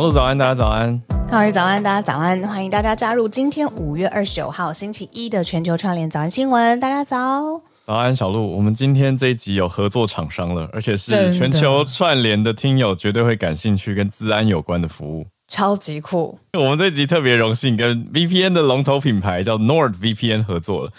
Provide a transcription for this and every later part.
Hello，早安，大家早安。Hello，早安，大家早安。欢迎大家加入今天五月二十九号星期一的全球串联早安新闻。大家早。早安，小鹿。我们今天这一集有合作厂商了，而且是全球串联的听友绝对会感兴趣，跟资安有关的服务，超级酷。我们这一集特别荣幸跟 VPN 的龙头品牌叫 NordVPN 合作了。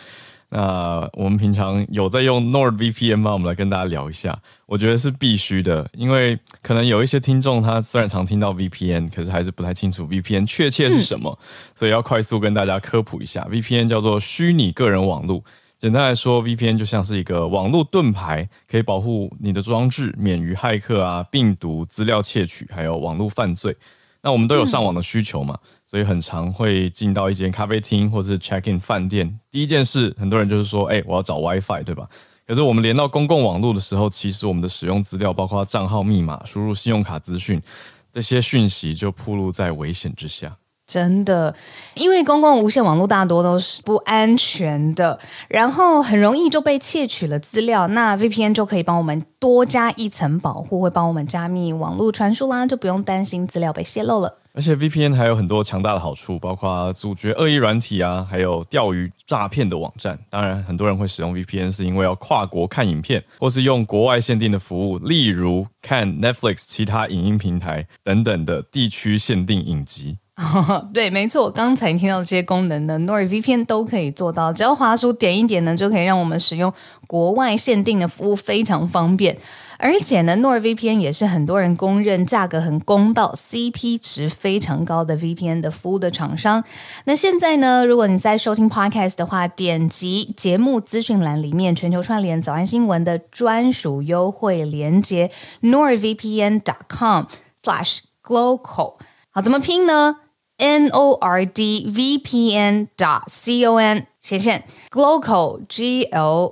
那我们平常有在用 NordVPN 吗？我们来跟大家聊一下。我觉得是必须的，因为可能有一些听众他虽然常听到 VPN，可是还是不太清楚 VPN 确切是什么，嗯、所以要快速跟大家科普一下。VPN 叫做虚拟个人网络，简单来说，VPN 就像是一个网络盾牌，可以保护你的装置免于骇客啊、病毒、资料窃取，还有网络犯罪。那我们都有上网的需求嘛？嗯所以很常会进到一间咖啡厅或是 check in 饭店，第一件事，很多人就是说，哎、我要找 WiFi，对吧？可是我们连到公共网络的时候，其实我们的使用资料，包括账号、密码、输入信用卡资讯，这些讯息就暴露在危险之下。真的，因为公共无线网络大多都是不安全的，然后很容易就被窃取了资料。那 VPN 就可以帮我们多加一层保护，会帮我们加密网络传输啦，就不用担心资料被泄露了。而且 VPN 还有很多强大的好处，包括阻绝恶意软体啊，还有钓鱼诈骗的网站。当然，很多人会使用 VPN 是因为要跨国看影片，或是用国外限定的服务，例如看 Netflix 其他影音平台等等的地区限定影集。对，没错，刚才听到这些功能呢，NordVPN 都可以做到。只要滑鼠点一点呢，就可以让我们使用国外限定的服务，非常方便。而且呢，NordVPN 也是很多人公认价格很公道、CP 值非常高的 VPN 的服务的厂商。那现在呢，如果你在收听 Podcast 的话，点击节目资讯栏里面全球串联早安新闻的专属优惠链接，nordvpn.com/glocal。好，怎么拼呢？N-O-R-D-V-P-N.com 斜线 glocal G-L-O-C-A-L。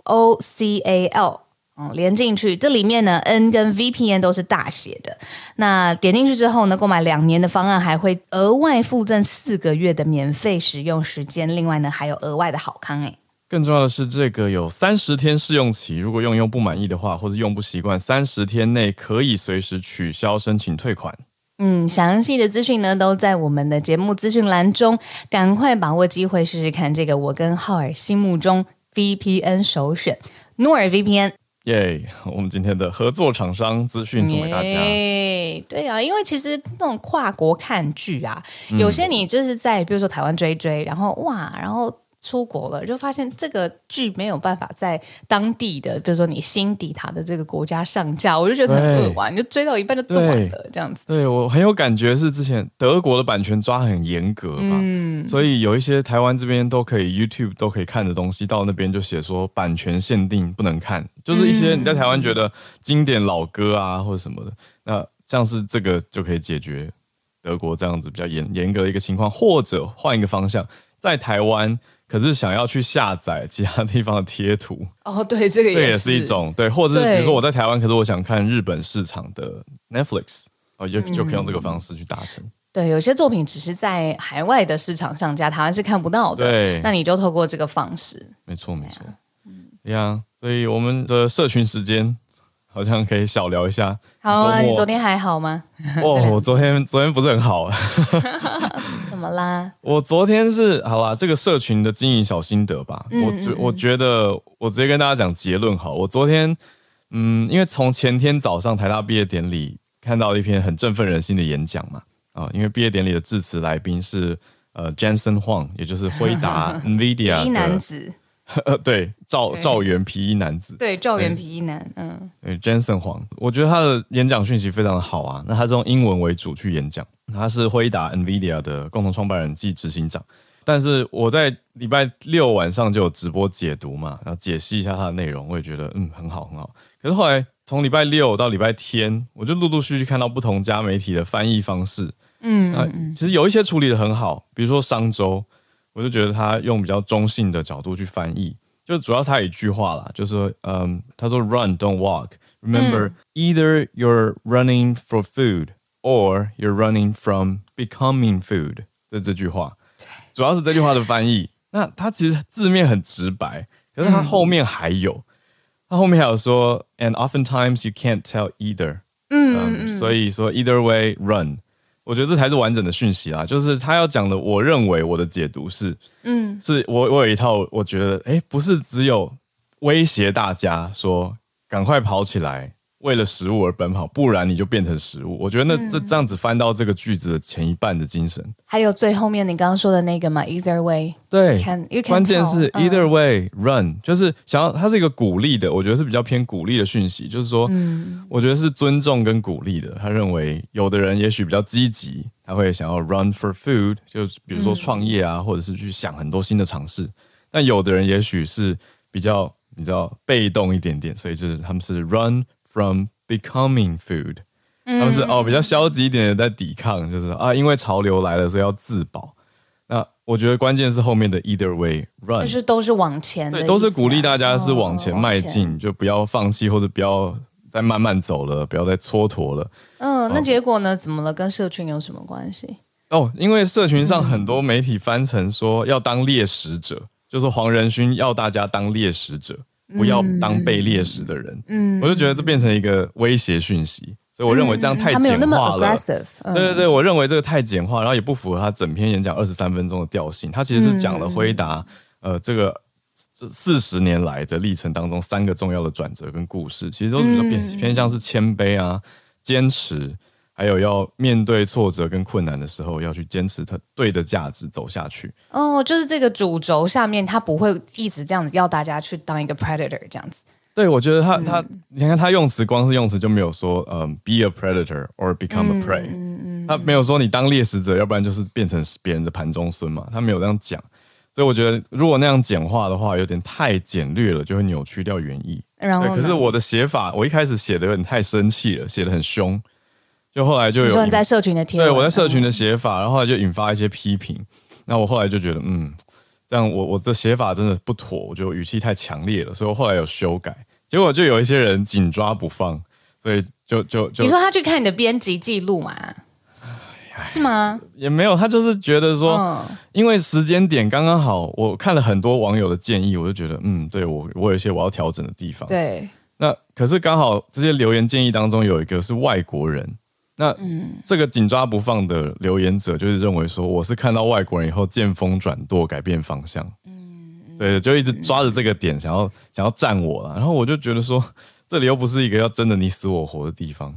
嗯，连进去，这里面呢，N 跟 VPN 都是大写的。那点进去之后呢，购买两年的方案还会额外附赠四个月的免费使用时间。另外呢，还有额外的好康诶。更重要的是，这个有三十天试用期，如果用用不满意的话，或者用不习惯，三十天内可以随时取消申请退款。嗯，详细的资讯呢都在我们的节目资讯栏中，赶快把握机会试试看这个我跟浩尔心目中 VPN 首选 NordVPN。耶！Yeah, 我们今天的合作厂商资讯送给大家。Yeah, 对啊，因为其实那种跨国看剧啊，嗯、有些你就是在比如说台湾追追，然后哇，然后。出国了，就发现这个剧没有办法在当地的，比如说你新抵达的这个国家上架，我就觉得很扼腕，你就追到一半就断了，这样子。对，我很有感觉，是之前德国的版权抓很严格嘛，嗯，所以有一些台湾这边都可以 YouTube 都可以看的东西，到那边就写说版权限定不能看，就是一些你在台湾觉得经典老歌啊或者什么的，那像是这个就可以解决德国这样子比较严严格的一个情况，或者换一个方向，在台湾。可是想要去下载其他地方的贴图哦，对，这个也是，这也是一种对，或者是比如说我在台湾，可是我想看日本市场的 Netflix，哦，就就可以用这个方式去达成。对，有些作品只是在海外的市场上架，台湾是看不到的。对，那你就透过这个方式。没错，没错。嗯，一样。所以我们的社群时间。好像可以小聊一下。好啊，你昨天还好吗？哦，我昨天昨天不是很好。怎么啦？我昨天是好吧，这个社群的经营小心得吧。嗯嗯嗯，我觉我觉得，我直接跟大家讲结论好。我昨天，嗯，因为从前天早上台大毕业典礼看到一篇很振奋人心的演讲嘛，啊，因为毕业典礼的致辞来宾是呃 Jensen Huang，也就是辉达 NVIDIA 的男子。呃，对，赵赵元皮衣男子，对，赵元皮衣男，嗯，对，Jensen Huang，我觉得他的演讲讯息非常的好啊。那他是用英文为主去演讲，他是辉达 NVIDIA 的共同创办人暨执行长。但是我在礼拜六晚上就有直播解读嘛，然后解析一下他的内容，我也觉得嗯很好很好。可是后来从礼拜六到礼拜天，我就陆陆续续看到不同家媒体的翻译方式，嗯，啊，其实有一些处理的很好，比如说商周。我就觉得他用比较中性的角度去翻译，就主要他一句话啦，就是说，嗯，他说 “Run, don't walk. Remember,、嗯、either you're running for food or you're running from becoming food。”的这句话，主要是这句话的翻译。那他其实字面很直白，可是他后面还有，他、嗯、后面还有说，“And oftentimes you can't tell either。”嗯，嗯，所以说 “either way, run.” 我觉得这才是完整的讯息啦。就是他要讲的，我认为我的解读是，嗯，是我我有一套，我觉得，哎，不是只有威胁大家说赶快跑起来。为了食物而奔跑，不然你就变成食物。我觉得那这这样子翻到这个句子的前一半的精神，还有最后面你刚刚说的那个嘛，either way，对，can, you can 关键是 either way run，就是想要它是一个鼓励的，我觉得是比较偏鼓励的讯息，就是说，嗯，我觉得是尊重跟鼓励的。他认为有的人也许比较积极，他会想要 run for food，就比如说创业啊，或者是去想很多新的尝试。但有的人也许是比较你知道被动一点点，所以就是他们是 run。From becoming food，他们是哦比较消极一点的在抵抗，就是啊因为潮流来了，所以要自保。那我觉得关键是后面的 either way run，就是都是往前的，对，都是鼓励大家是往前迈进，哦、就不要放弃或者不要再慢慢走了，不要再蹉跎了。嗯，那结果呢？怎么了？跟社群有什么关系？哦，因为社群上很多媒体翻成说要当猎食者，嗯、就是黄仁勋要大家当猎食者。不要当被猎食的人，嗯，我就觉得这变成一个威胁讯息，所以我认为这样太简化了。他没有那么 aggressive。对对对，我认为这个太简化，然后也不符合他整篇演讲二十三分钟的调性。他其实是讲了辉达，呃，这个这四十年来的历程当中三个重要的转折跟故事，其实都是比较偏偏向是谦卑啊，坚持。还有要面对挫折跟困难的时候，要去坚持它对的价值走下去。哦，就是这个主轴下面，他不会一直这样子要大家去当一个 predator 这样子。对，我觉得他、嗯、他，你看他用词，光是用词就没有说，嗯，be a predator or become a prey。嗯嗯。他没有说你当猎食者，要不然就是变成别人的盘中孙嘛。他没有这样讲，所以我觉得如果那样简化的话，有点太简略了，就会扭曲掉原意。然后，可是我的写法，我一开始写的有点太生气了，写的很凶。就后来就有你说你在社群的贴，对我在社群的写法，然后后来就引发一些批评。那我后来就觉得，嗯，这样我我的写法真的不妥，我觉得语气太强烈了，所以我后来有修改。结果就有一些人紧抓不放，所以就就就你说他去看你的编辑记录嘛？是吗？也没有，他就是觉得说，嗯、因为时间点刚刚好，我看了很多网友的建议，我就觉得，嗯，对我我有一些我要调整的地方。对，那可是刚好这些留言建议当中有一个是外国人。那这个紧抓不放的留言者就是认为说，我是看到外国人以后见风转舵，改变方向。嗯，对，就一直抓着这个点，想要想要战我了。然后我就觉得说，这里又不是一个要真的你死我活的地方。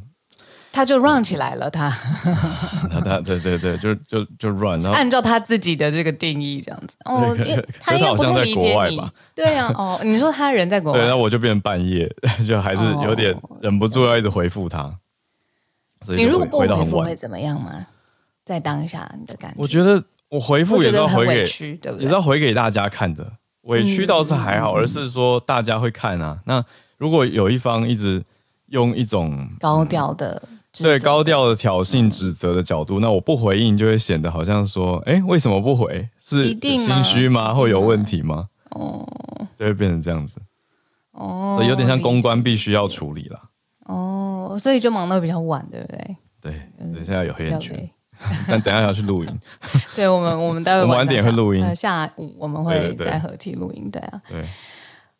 他就 run 起来了，他。他他对对对，就就就 run，然后按照他自己的这个定义这样子。哦，他应该不太理解你。对啊，哦，你说他人在国外，对，那我就变成半夜，就还是有点忍不住要一直回复他。你如果不回复会怎么样吗？在当下你的感觉？我觉得我回复也是要回给，也是要回给大家看的。委屈倒是还好，而是说大家会看啊。那如果有一方一直用一种高调的，对高调的挑衅指责的角度，那我不回应就会显得好像说，哎，为什么不回？是心虚吗？会有问题吗？哦，就会变成这样子。哦，所以有点像公关必须要处理了。哦，所以就忙到比较晚，对不对？对，现在有黑眼圈，但等下要去录音。对我们，我们待会晚点会录音。下午我们会再合体录音，对啊。对。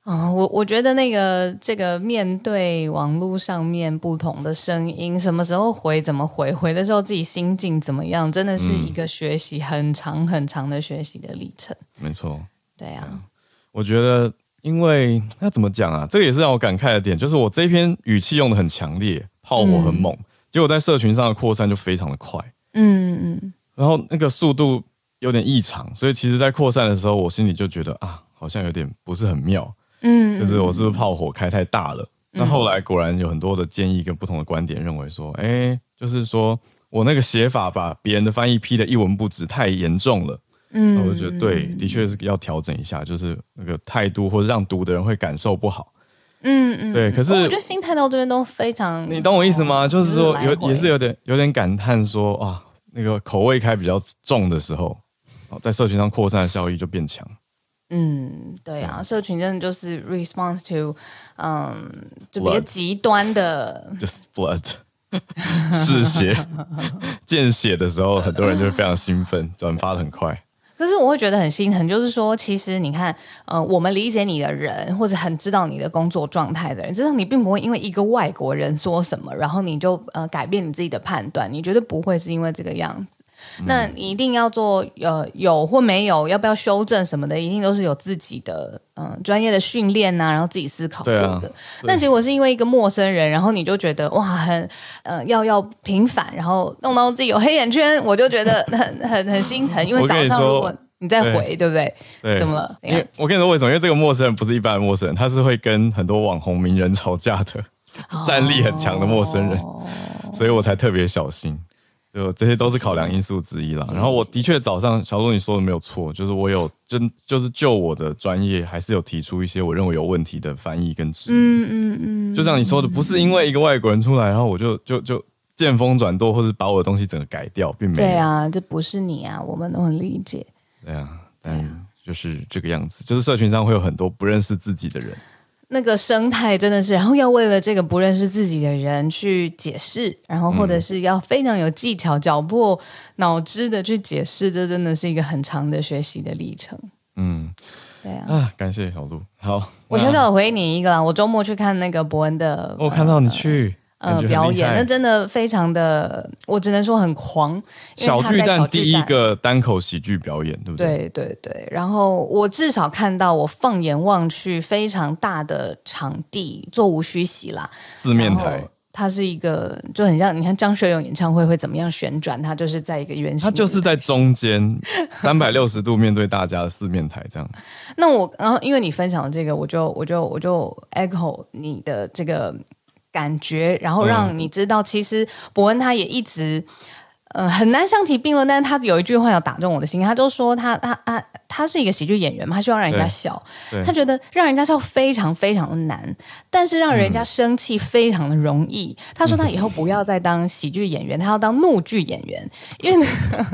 啊，我我觉得那个这个面对网络上面不同的声音，什么时候回，怎么回，回的时候自己心境怎么样，真的是一个学习很长很长的学习的历程。没错。对啊。我觉得。因为那怎么讲啊？这个也是让我感慨的点，就是我这篇语气用的很强烈，炮火很猛，嗯、结果在社群上的扩散就非常的快，嗯嗯，然后那个速度有点异常，所以其实，在扩散的时候，我心里就觉得啊，好像有点不是很妙，嗯，就是我是不是炮火开太大了？嗯、那后来果然有很多的建议跟不同的观点，认为说，哎，就是说我那个写法把别人的翻译批的一文不值，太严重了。嗯，我就觉得对，的确是要调整一下，就是那个态度，或者让读的人会感受不好。嗯嗯，对。可是我觉得心态到这边都非常，你懂我意思吗？就是说有也是有点有点感叹说啊，那个口味开比较重的时候，在社群上扩散的效益就变强。嗯，对啊，社群真的就是 response to，嗯，就比较极端的，就是 blood，嗜血，见血的时候，很多人就会非常兴奋，转发的很快。就是我会觉得很心疼，就是说，其实你看，呃，我们理解你的人，或者很知道你的工作状态的人，知道你并不会因为一个外国人说什么，然后你就呃改变你自己的判断，你绝对不会是因为这个样子。那你一定要做呃有或没有，要不要修正什么的，一定都是有自己的嗯、呃、专业的训练呐、啊，然后自己思考过的。啊、但结果是因为一个陌生人，然后你就觉得哇很呃要要平反，然后弄到自己有黑眼圈，我就觉得很很很心疼。因为早上如果你再回，对，对不对？对，怎么了？因为我跟你说为什么？因为这个陌生人不是一般的陌生人，他是会跟很多网红名人吵架的，哦、战力很强的陌生人，所以我才特别小心。就这些都是考量因素之一啦。然后我的确早上小鹿你说的没有错，就是我有真就是就我的专业还是有提出一些我认为有问题的翻译跟质疑。嗯嗯嗯，就像你说的，不是因为一个外国人出来，然后我就就就见风转舵，或者把我的东西整个改掉，并没有。对啊，这不是你啊，我们都很理解。对啊，但就是这个样子，就是社群上会有很多不认识自己的人。那个生态真的是，然后要为了这个不认识自己的人去解释，然后或者是要非常有技巧、绞破脑汁的去解释，这真的是一个很长的学习的历程。嗯，对啊。啊，感谢小鹿。好，我小小的回应你一个啦，我周末去看那个伯恩的，我看到你去。呃，表演那真的非常的，我只能说很狂。小巨蛋第一个单口喜剧表演，对不对？对对对。然后我至少看到，我放眼望去，非常大的场地，座无虚席啦。四面台，它是一个就很像，你看张学友演唱会会怎么样旋转？它就是在一个圆形，它就是在中间 三百六十度面对大家的四面台这样。那我然后因为你分享了这个，我就我就我就 echo 你的这个。感觉，然后让你知道，其实伯恩他也一直，呃，很难相提并论。但是他有一句话要打中我的心，他就说他他他他是一个喜剧演员嘛，他希望让人家笑，他觉得让人家笑非常非常的难，但是让人家生气非常的容易。嗯、他说他以后不要再当喜剧演员，他要当怒剧演员，因为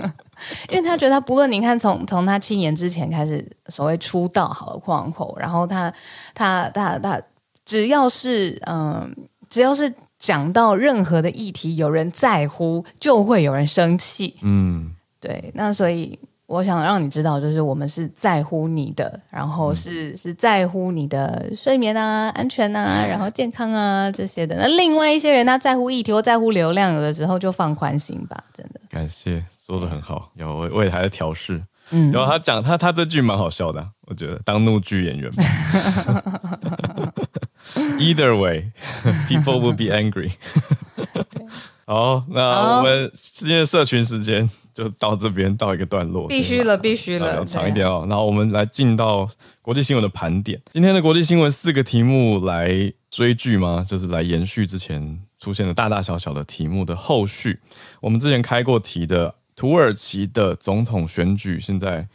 因为他觉得他不论你看从从他七年之前开始所谓出道好了，框口，然后他他他他，他只要是嗯。呃只要是讲到任何的议题，有人在乎，就会有人生气。嗯，对。那所以我想让你知道，就是我们是在乎你的，然后是、嗯、是在乎你的睡眠啊、安全啊，然后健康啊这些的。那另外一些人，他在乎议题或在乎流量，有的时候就放宽心吧，真的。感谢，说的很好，有我我也还在调试。嗯，然后他讲他他这句蛮好笑的，我觉得当怒剧演员。Either way, people will be angry 好，那我们今天的社群时间就到这边，到一个段落。必须了，必须了，要长一点哦。然后我们来进到国际新闻的盘点。今天的国际新闻四个题目来追剧吗？就是来延续之前出现的大大小小的题目的后续。我们之前开过题的土耳其的总统选举，现在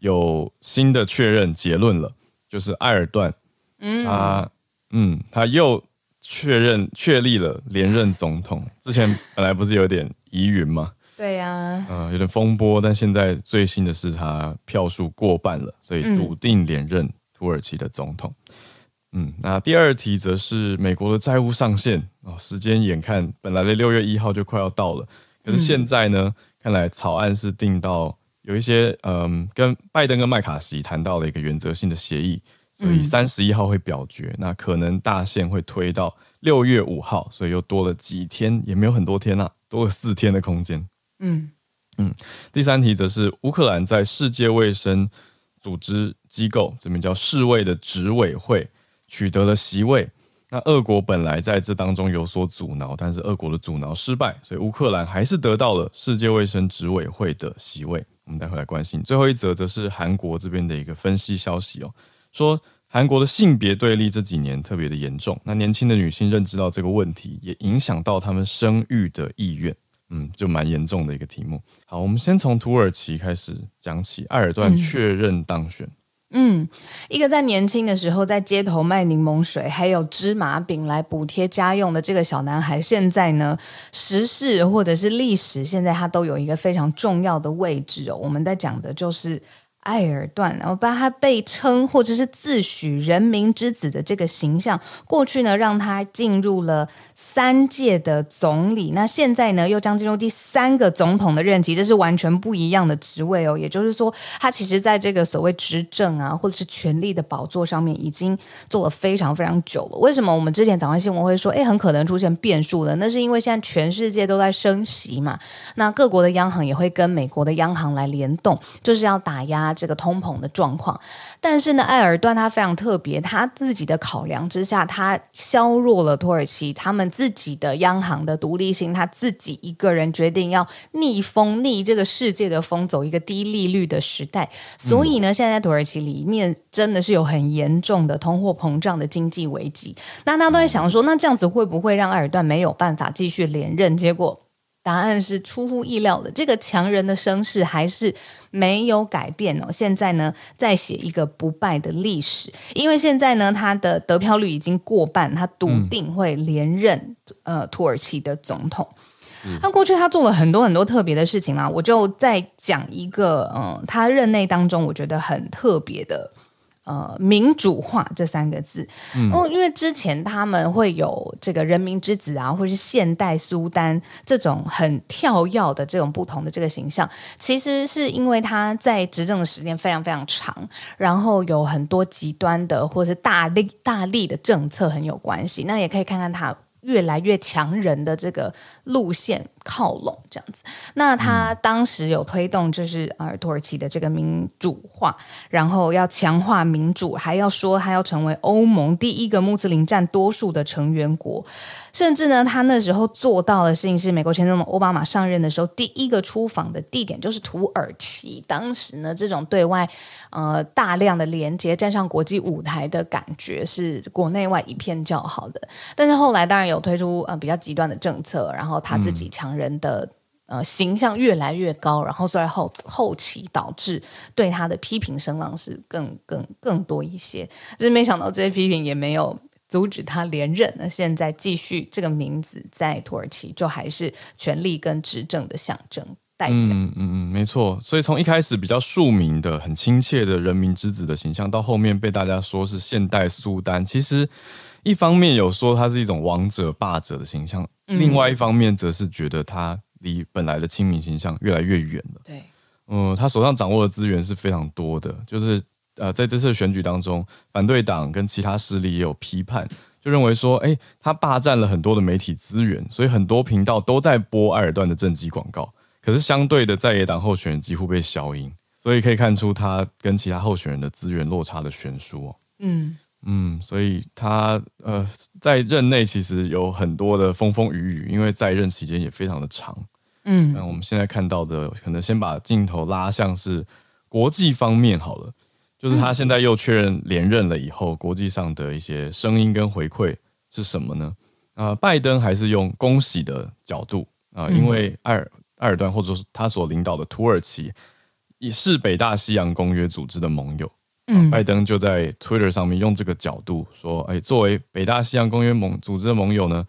有新的确认结论了，就是埃尔段，嗯，他。嗯，他又确认确立了连任总统。之前本来不是有点疑云吗？对呀、啊，嗯、呃，有点风波。但现在最新的是他票数过半了，所以笃定连任土耳其的总统。嗯，嗯，那第二题则是美国的债务上限哦，时间眼看本来的六月一号就快要到了，可是现在呢，嗯、看来草案是定到有一些嗯，跟拜登跟麦卡锡谈到了一个原则性的协议。所以三十一号会表决，嗯、那可能大限会推到六月五号，所以又多了几天，也没有很多天啊，多了四天的空间。嗯嗯。第三题则是乌克兰在世界卫生组织机构这边叫世卫的执委会取得了席位。那俄国本来在这当中有所阻挠，但是俄国的阻挠失败，所以乌克兰还是得到了世界卫生执委会的席位。我们待会来关心。最后一则则是韩国这边的一个分析消息哦。说韩国的性别对立这几年特别的严重，那年轻的女性认知到这个问题，也影响到她们生育的意愿，嗯，就蛮严重的一个题目。好，我们先从土耳其开始讲起，埃尔段确认当选。嗯，一个在年轻的时候在街头卖柠檬水，还有芝麻饼来补贴家用的这个小男孩，现在呢，时事或者是历史，现在他都有一个非常重要的位置哦。我们在讲的就是。艾尔段，然后把他被称或者是自诩人民之子的这个形象，过去呢让他进入了三届的总理，那现在呢又将进入第三个总统的任期，这是完全不一样的职位哦。也就是说，他其实在这个所谓执政啊，或者是权力的宝座上面，已经做了非常非常久了。为什么我们之前早上新闻会说，哎，很可能出现变数呢？那是因为现在全世界都在升息嘛，那各国的央行也会跟美国的央行来联动，就是要打压。这个通膨的状况，但是呢，埃尔段他非常特别，他自己的考量之下，他削弱了土耳其他们自己的央行的独立性，他自己一个人决定要逆风逆这个世界的风，走一个低利率的时代。所以呢，现在，在土耳其里面真的是有很严重的通货膨胀的经济危机。那大家都在想说，那这样子会不会让埃尔段没有办法继续连任？结果。答案是出乎意料的，这个强人的声势还是没有改变哦。现在呢，在写一个不败的历史，因为现在呢，他的得票率已经过半，他笃定会连任、嗯、呃土耳其的总统。那、嗯、过去他做了很多很多特别的事情啦，我就再讲一个，嗯、呃，他任内当中我觉得很特别的。呃，民主化这三个字，嗯，因为之前他们会有这个人民之子啊，或是现代苏丹这种很跳跃的这种不同的这个形象，其实是因为他在执政的时间非常非常长，然后有很多极端的或是大力大力的政策很有关系。那也可以看看他。越来越强人的这个路线靠拢这样子，那他当时有推动就是呃土耳其的这个民主化，然后要强化民主，还要说他要成为欧盟第一个穆斯林占多数的成员国。甚至呢，他那时候做到的事情是，美国前总统奥巴马上任的时候，第一个出访的地点就是土耳其。当时呢，这种对外呃大量的连接，站上国际舞台的感觉是国内外一片叫好的。但是后来当然有推出呃比较极端的政策，然后他自己强人的、嗯、呃形象越来越高，然后所以后后期导致对他的批评声浪是更更更多一些。只是没想到这些批评也没有。阻止他连任，那现在继续这个名字在土耳其就还是权力跟执政的象征代表。嗯嗯嗯，没错。所以从一开始比较庶民的、很亲切的人民之子的形象，到后面被大家说是现代苏丹，其实一方面有说他是一种王者霸者的形象，嗯、另外一方面则是觉得他离本来的亲民形象越来越远了。对，嗯，他手上掌握的资源是非常多的，就是。呃，在这次选举当中，反对党跟其他势力也有批判，就认为说，哎，他霸占了很多的媒体资源，所以很多频道都在播埃尔段的政绩广告。可是相对的，在野党候选人几乎被消音，所以可以看出他跟其他候选人的资源落差的悬殊哦。嗯嗯，所以他呃在任内其实有很多的风风雨雨，因为在任期间也非常的长。嗯，那我们现在看到的，可能先把镜头拉向是国际方面好了。就是他现在又确认连任了以后，国际上的一些声音跟回馈是什么呢？啊、呃，拜登还是用恭喜的角度啊、呃，因为埃尔埃尔段或者是他所领导的土耳其也是北大西洋公约组织的盟友，拜登就在 Twitter 上面用这个角度说，哎，作为北大西洋公约盟组织的盟友呢，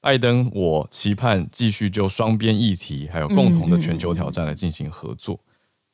拜登我期盼继续就双边议题还有共同的全球挑战来进行合作。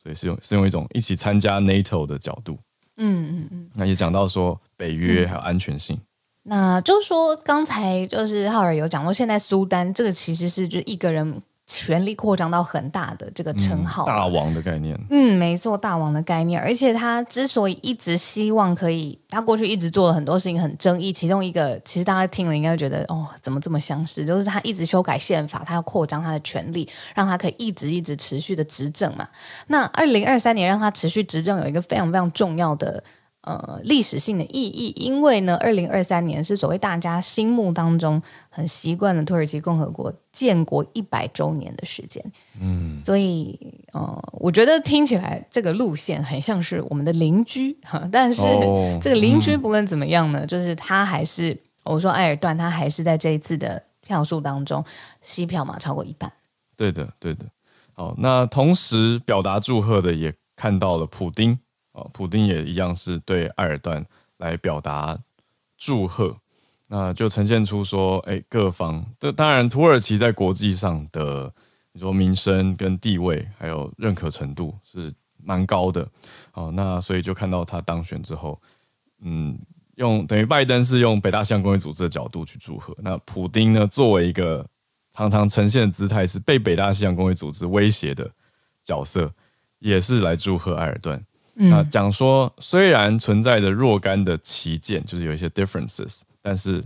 所以是用是用一种一起参加 NATO 的角度，嗯嗯嗯，那也讲到说北约还有安全性。嗯、那就是说刚才就是浩尔有讲过，现在苏丹这个其实是就一个人。权力扩张到很大的这个称号，嗯，大王的概念。嗯，没错，大王的概念。而且他之所以一直希望可以，他过去一直做了很多事情很争议。其中一个，其实大家听了应该会觉得，哦，怎么这么相似？就是他一直修改宪法，他要扩张他的权力，让他可以一直一直持续的执政嘛。那二零二三年让他持续执政，有一个非常非常重要的。呃，历史性的意义，因为呢，二零二三年是所谓大家心目当中很习惯的土耳其共和国建国一百周年的时间。嗯，所以呃，我觉得听起来这个路线很像是我们的邻居哈，但是、哦、这个邻居不论怎么样呢，嗯、就是他还是我说埃尔段，他还是在这一次的票数当中西票嘛，超过一半。对的，对的。好，那同时表达祝贺的也看到了普丁。哦，普丁也一样是对埃尔段来表达祝贺，那就呈现出说，哎、各方这当然土耳其在国际上的你说名声跟地位还有认可程度是蛮高的，哦，那所以就看到他当选之后，嗯，用等于拜登是用北大西洋公约组织的角度去祝贺，那普丁呢，作为一个常常呈现的姿态是被北大西洋公约组织威胁的角色，也是来祝贺埃尔段。嗯、那讲说，虽然存在着若干的旗舰，就是有一些 differences，但是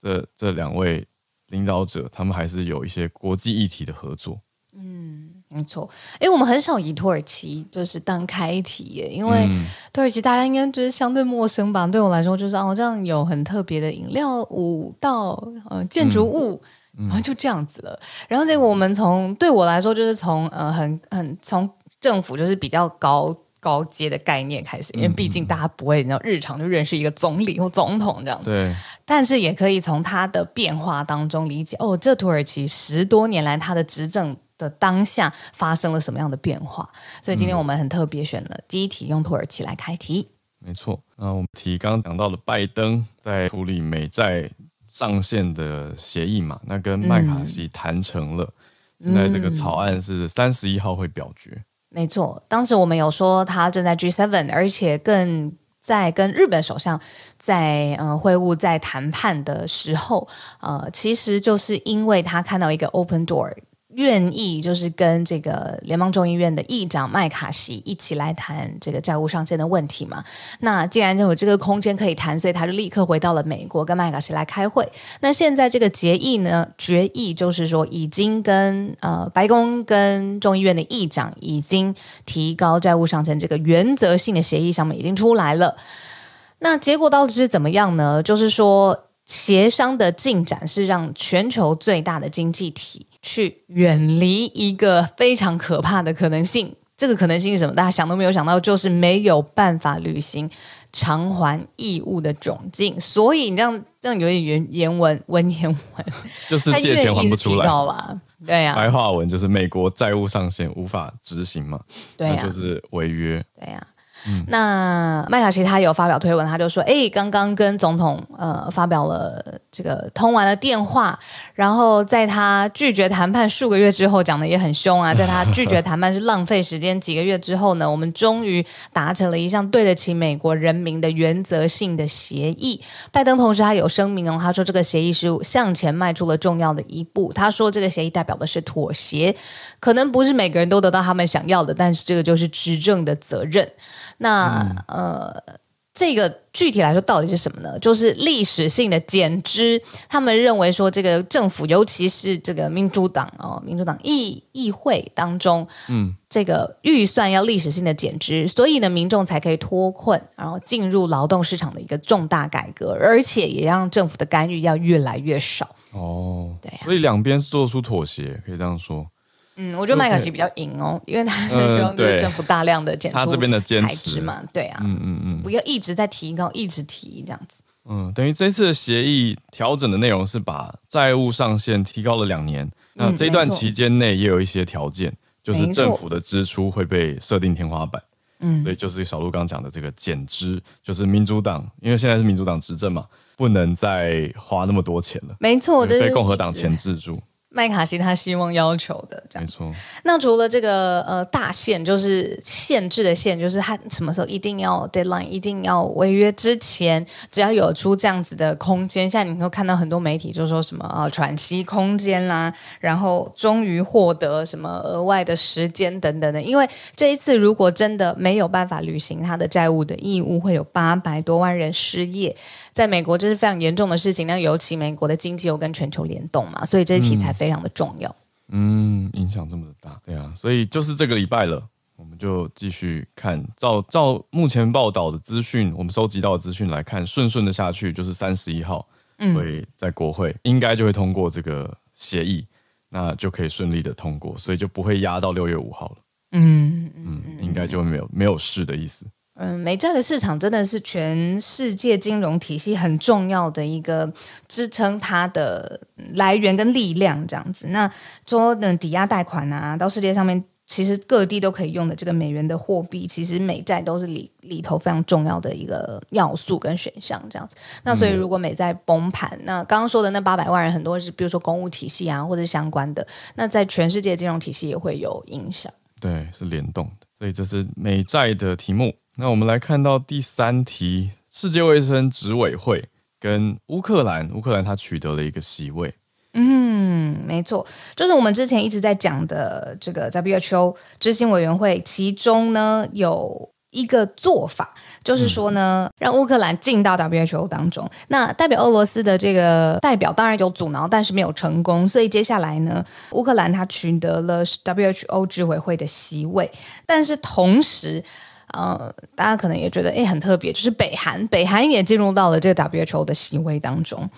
这这两位领导者，他们还是有一些国际议题的合作。嗯，没错。哎，我们很少以土耳其就是当开题耶，因为土耳其大家应该就是相对陌生吧？对我来说，就是哦，这样有很特别的饮料、舞蹈、呃建筑物，嗯、然后就这样子了。然后结果我们从对我来说，就是从呃很很从政府就是比较高高阶的概念开始，因为毕竟大家不会你知道日常就认识一个总理或总统这样子。对。但是也可以从他的变化当中理解，哦，这土耳其十多年来他的执政。的当下发生了什么样的变化？所以今天我们很特别选了第一题，用土耳其来开题。没错，那我们提刚刚讲到了拜登在处理美债上限的协议嘛，那跟麦卡锡谈成了，嗯、现在这个草案是三十一号会表决。没错，当时我们有说他正在 G7，而且更在跟日本首相在嗯会晤在谈判的时候，呃，其实就是因为他看到一个 open door。愿意就是跟这个联邦众议院的议长麦卡锡一起来谈这个债务上限的问题嘛？那既然有这个空间可以谈，所以他就立刻回到了美国跟麦卡锡来开会。那现在这个决议呢，决议就是说已经跟呃白宫跟众议院的议长已经提高债务上限这个原则性的协议上面已经出来了。那结果到底是怎么样呢？就是说协商的进展是让全球最大的经济体。去远离一个非常可怕的可能性，这个可能性是什么？大家想都没有想到，就是没有办法履行偿还义务的窘境。所以你这样这样有点言言文文言文，就是借钱还不出来了。对呀、啊，白话文就是美国债务上限无法执行嘛，对呀、啊，就是违约。对呀、啊。嗯、那麦卡锡他有发表推文，他就说：“哎，刚刚跟总统呃发表了这个通完了电话，然后在他拒绝谈判数个月之后，讲的也很凶啊，在他拒绝谈判是浪费时间几个月之后呢，我们终于达成了一项对得起美国人民的原则性的协议。拜登同时他有声明哦，他说这个协议是向前迈出了重要的一步。他说这个协议代表的是妥协，可能不是每个人都得到他们想要的，但是这个就是执政的责任。”那、嗯、呃，这个具体来说到底是什么呢？就是历史性的减支。他们认为说，这个政府，尤其是这个民主党哦，民主党议议会当中，嗯，这个预算要历史性的减支，所以呢，民众才可以脱困，然后进入劳动市场的一个重大改革，而且也让政府的干预要越来越少。哦，对、啊，所以两边是做出妥协，可以这样说。嗯，我觉得麦卡锡比较赢哦，因为他是希望就是政府大量的减，他这边的坚持嘛，对啊，嗯嗯嗯，不要一直在提高，一直提这样子。嗯，等于这次的协议调整的内容是把债务上限提高了两年，那这段期间内也有一些条件，就是政府的支出会被设定天花板。嗯，所以就是小鹿刚讲的这个减支，就是民主党，因为现在是民主党执政嘛，不能再花那么多钱了。没错，被共和党钳制住。麦卡锡他希望要求的这样，没错。那除了这个呃大限，就是限制的限，就是他什么时候一定要 deadline，一定要违约之前，只要有出这样子的空间，现在你会看到很多媒体就说什么啊喘息空间啦，然后终于获得什么额外的时间等等的。因为这一次如果真的没有办法履行他的债务的义务，会有八百多万人失业。在美国这是非常严重的事情，那尤其美国的经济又跟全球联动嘛，所以这一题才非常的重要。嗯，嗯，影响这么的大，对啊，所以就是这个礼拜了，我们就继续看，照照目前报道的资讯，我们收集到的资讯来看，顺顺的下去就是三十一号会在国会、嗯、应该就会通过这个协议，那就可以顺利的通过，所以就不会压到六月五号了。嗯嗯，应该就没有没有事的意思。嗯，美债的市场真的是全世界金融体系很重要的一个支撑它的来源跟力量，这样子。那说的抵押贷款啊，到世界上面其实各地都可以用的这个美元的货币，其实美债都是里里头非常重要的一个要素跟选项，这样子。那所以如果美债崩盘，嗯、那刚刚说的那八百万人很多是，比如说公务体系啊，或者相关的，那在全世界金融体系也会有影响。对，是联动的。所以这是美债的题目。那我们来看到第三题，世界卫生执委会跟乌克兰，乌克兰它取得了一个席位。嗯，没错，就是我们之前一直在讲的这个 WHO 执行委员会，其中呢有一个做法，就是说呢，让乌克兰进到 WHO 当中。那代表俄罗斯的这个代表当然有阻挠，但是没有成功。所以接下来呢，乌克兰它取得了 WHO 执委会的席位，但是同时，呃，大家可能也觉得哎很特别，就是北韩，北韩也进入到了这个 WHO 的席位当中。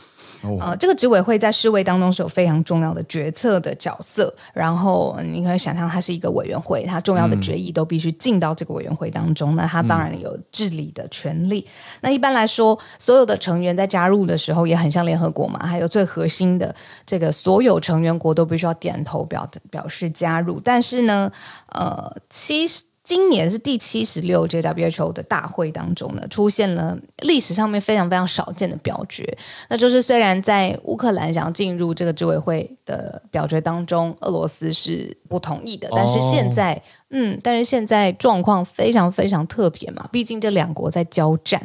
呃，这个执委会在世卫当中是有非常重要的决策的角色，然后你可以想象它是一个委员会，它重要的决议都必须进到这个委员会当中，那它当然有治理的权利。那一般来说，所有的成员在加入的时候也很像联合国嘛，还有最核心的这个所有成员国都必须要点头表表示加入，但是呢，呃，其实。今年是第七十六届 WHO 的大会当中呢，出现了历史上面非常非常少见的表决。那就是虽然在乌克兰想要进入这个执委会的表决当中，俄罗斯是不同意的，但是现在。Oh. 嗯，但是现在状况非常非常特别嘛，毕竟这两国在交战，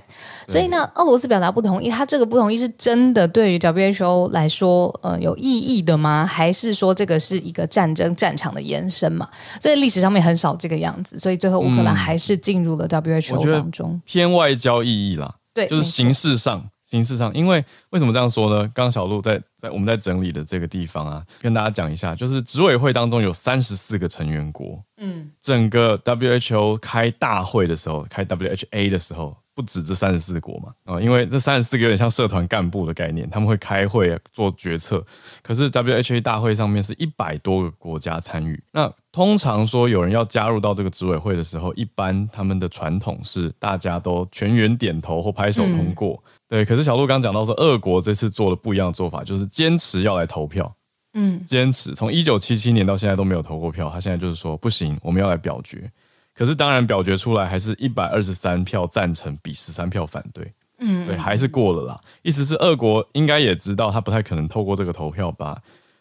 所以呢，俄罗斯表达不同意，他这个不同意是真的对于 WHO 来说，呃，有意义的吗？还是说这个是一个战争战场的延伸嘛？所以历史上面很少这个样子，所以最后乌克兰还是进入了 WHO 当中，嗯、偏外交意义啦，对，就是形式上。形式上，因为为什么这样说呢？刚刚小鹿在在我们在整理的这个地方啊，跟大家讲一下，就是执委会当中有三十四个成员国，嗯，整个 WHO 开大会的时候，开 WHA 的时候。不止这三十四国嘛，啊，因为这三十四个有点像社团干部的概念，他们会开会做决策。可是 WHA 大会上面是一百多个国家参与。那通常说有人要加入到这个执委会的时候，一般他们的传统是大家都全员点头或拍手通过。嗯、对，可是小鹿刚讲到说，俄国这次做了不一样的做法，就是坚持要来投票。嗯，坚持从一九七七年到现在都没有投过票，他现在就是说不行，我们要来表决。可是当然表决出来还是一百二十三票赞成比十三票反对，嗯，对，还是过了啦。意思是俄国应该也知道他不太可能透过这个投票把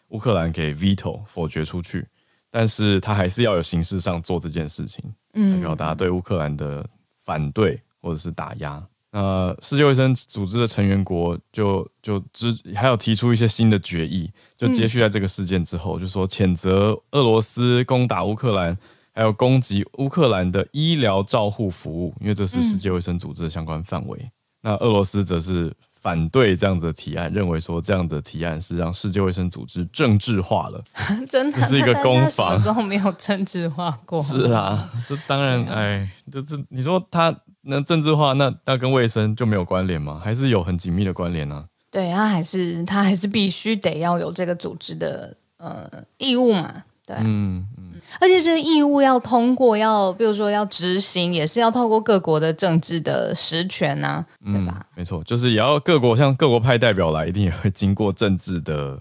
乌克兰给 veto 否决出去，但是他还是要有形式上做这件事情，嗯，表达对乌克兰的反对或者是打压。那世界卫生组织的成员国就就之还有提出一些新的决议，就接续在这个事件之后，嗯、就说谴责俄罗斯攻打乌克兰。还有攻击乌克兰的医疗照护服务，因为这是世界卫生组织的相关范围。嗯、那俄罗斯则是反对这样的提案，认为说这样的提案是让世界卫生组织政治化了。真的，这是一个攻防。什么时候没有政治化过？是啊，这当然，哎，就是你说它能政治化，那那跟卫生就没有关联吗？还是有很紧密的关联呢、啊？对，它还是它还是必须得要有这个组织的呃义务嘛。对，嗯嗯，而且这个义务要通过，要比如说要执行，也是要透过各国的政治的实权呐、啊，对吧？嗯、没错，就是也要各国像各国派代表来，一定也会经过政治的，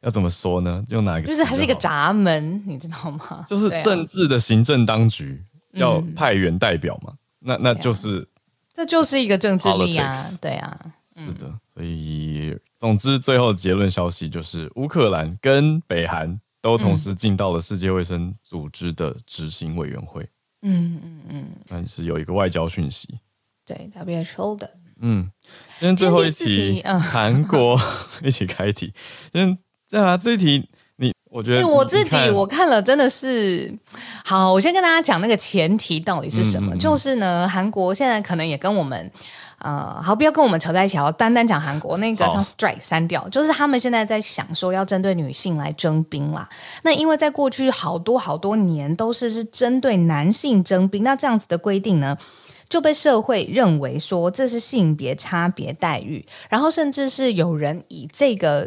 要怎么说呢？用哪一个？就是它是一个闸门，你知道吗？就是政治的行政当局要派员代表嘛，嗯、那那就是、啊，这就是一个政治力啊，对啊，是的，所以总之最后的结论消息就是乌克兰跟北韩。都同时进到了世界卫生组织的执行委员会。嗯嗯嗯，但是有一个外交讯息。对，WHO 的。嗯，今天最后一题，韩国 一起开题。嗯，对啊，这一题你我觉得我自己我看了真的是好。我先跟大家讲那个前提到底是什么，就是呢，韩国现在可能也跟我们。呃，好，不要跟我们扯在一起，好，单单讲韩国那个像 strike 删掉，就是他们现在在想说要针对女性来征兵啦。那因为在过去好多好多年都是是针对男性征兵，那这样子的规定呢，就被社会认为说这是性别差别待遇，然后甚至是有人以这个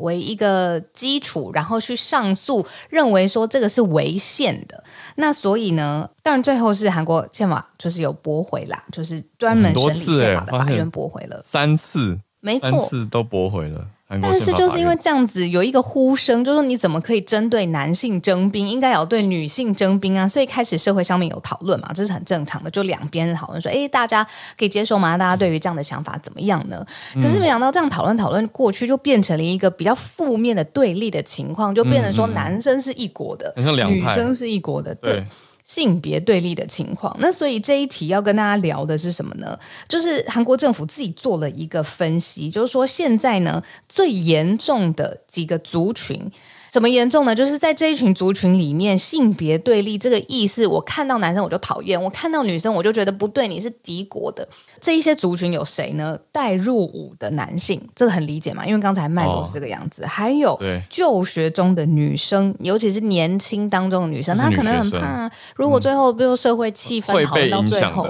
为一个基础，然后去上诉，认为说这个是违宪的。那所以呢，当然最后是韩国宪法就是有驳回啦，就是专门审理宪法的法院驳回了三次，没错，三次都驳回了。但是就是因为这样子有一个呼声，就是说你怎么可以针对男性征兵，应该要对女性征兵啊？所以开始社会上面有讨论嘛，这是很正常的。就两边讨论说，哎，大家可以接受吗？大家对于这样的想法怎么样呢？可是没想到这样讨论讨论过去，就变成了一个比较负面的对立的情况，就变成说男生是一国的，女生是一国的，对。性别对立的情况。那所以这一题要跟大家聊的是什么呢？就是韩国政府自己做了一个分析，就是说现在呢最严重的几个族群。怎么严重呢？就是在这一群族群里面，性别对立这个意思，我看到男生我就讨厌，我看到女生我就觉得不对，你是敌国的。这一些族群有谁呢？带入伍的男性，这个很理解嘛，因为刚才脉络是这个样子。哦、还有就学中的女生，尤其是年轻当中的女生，她可能很怕、啊，如果最后比如社会气氛好到最后，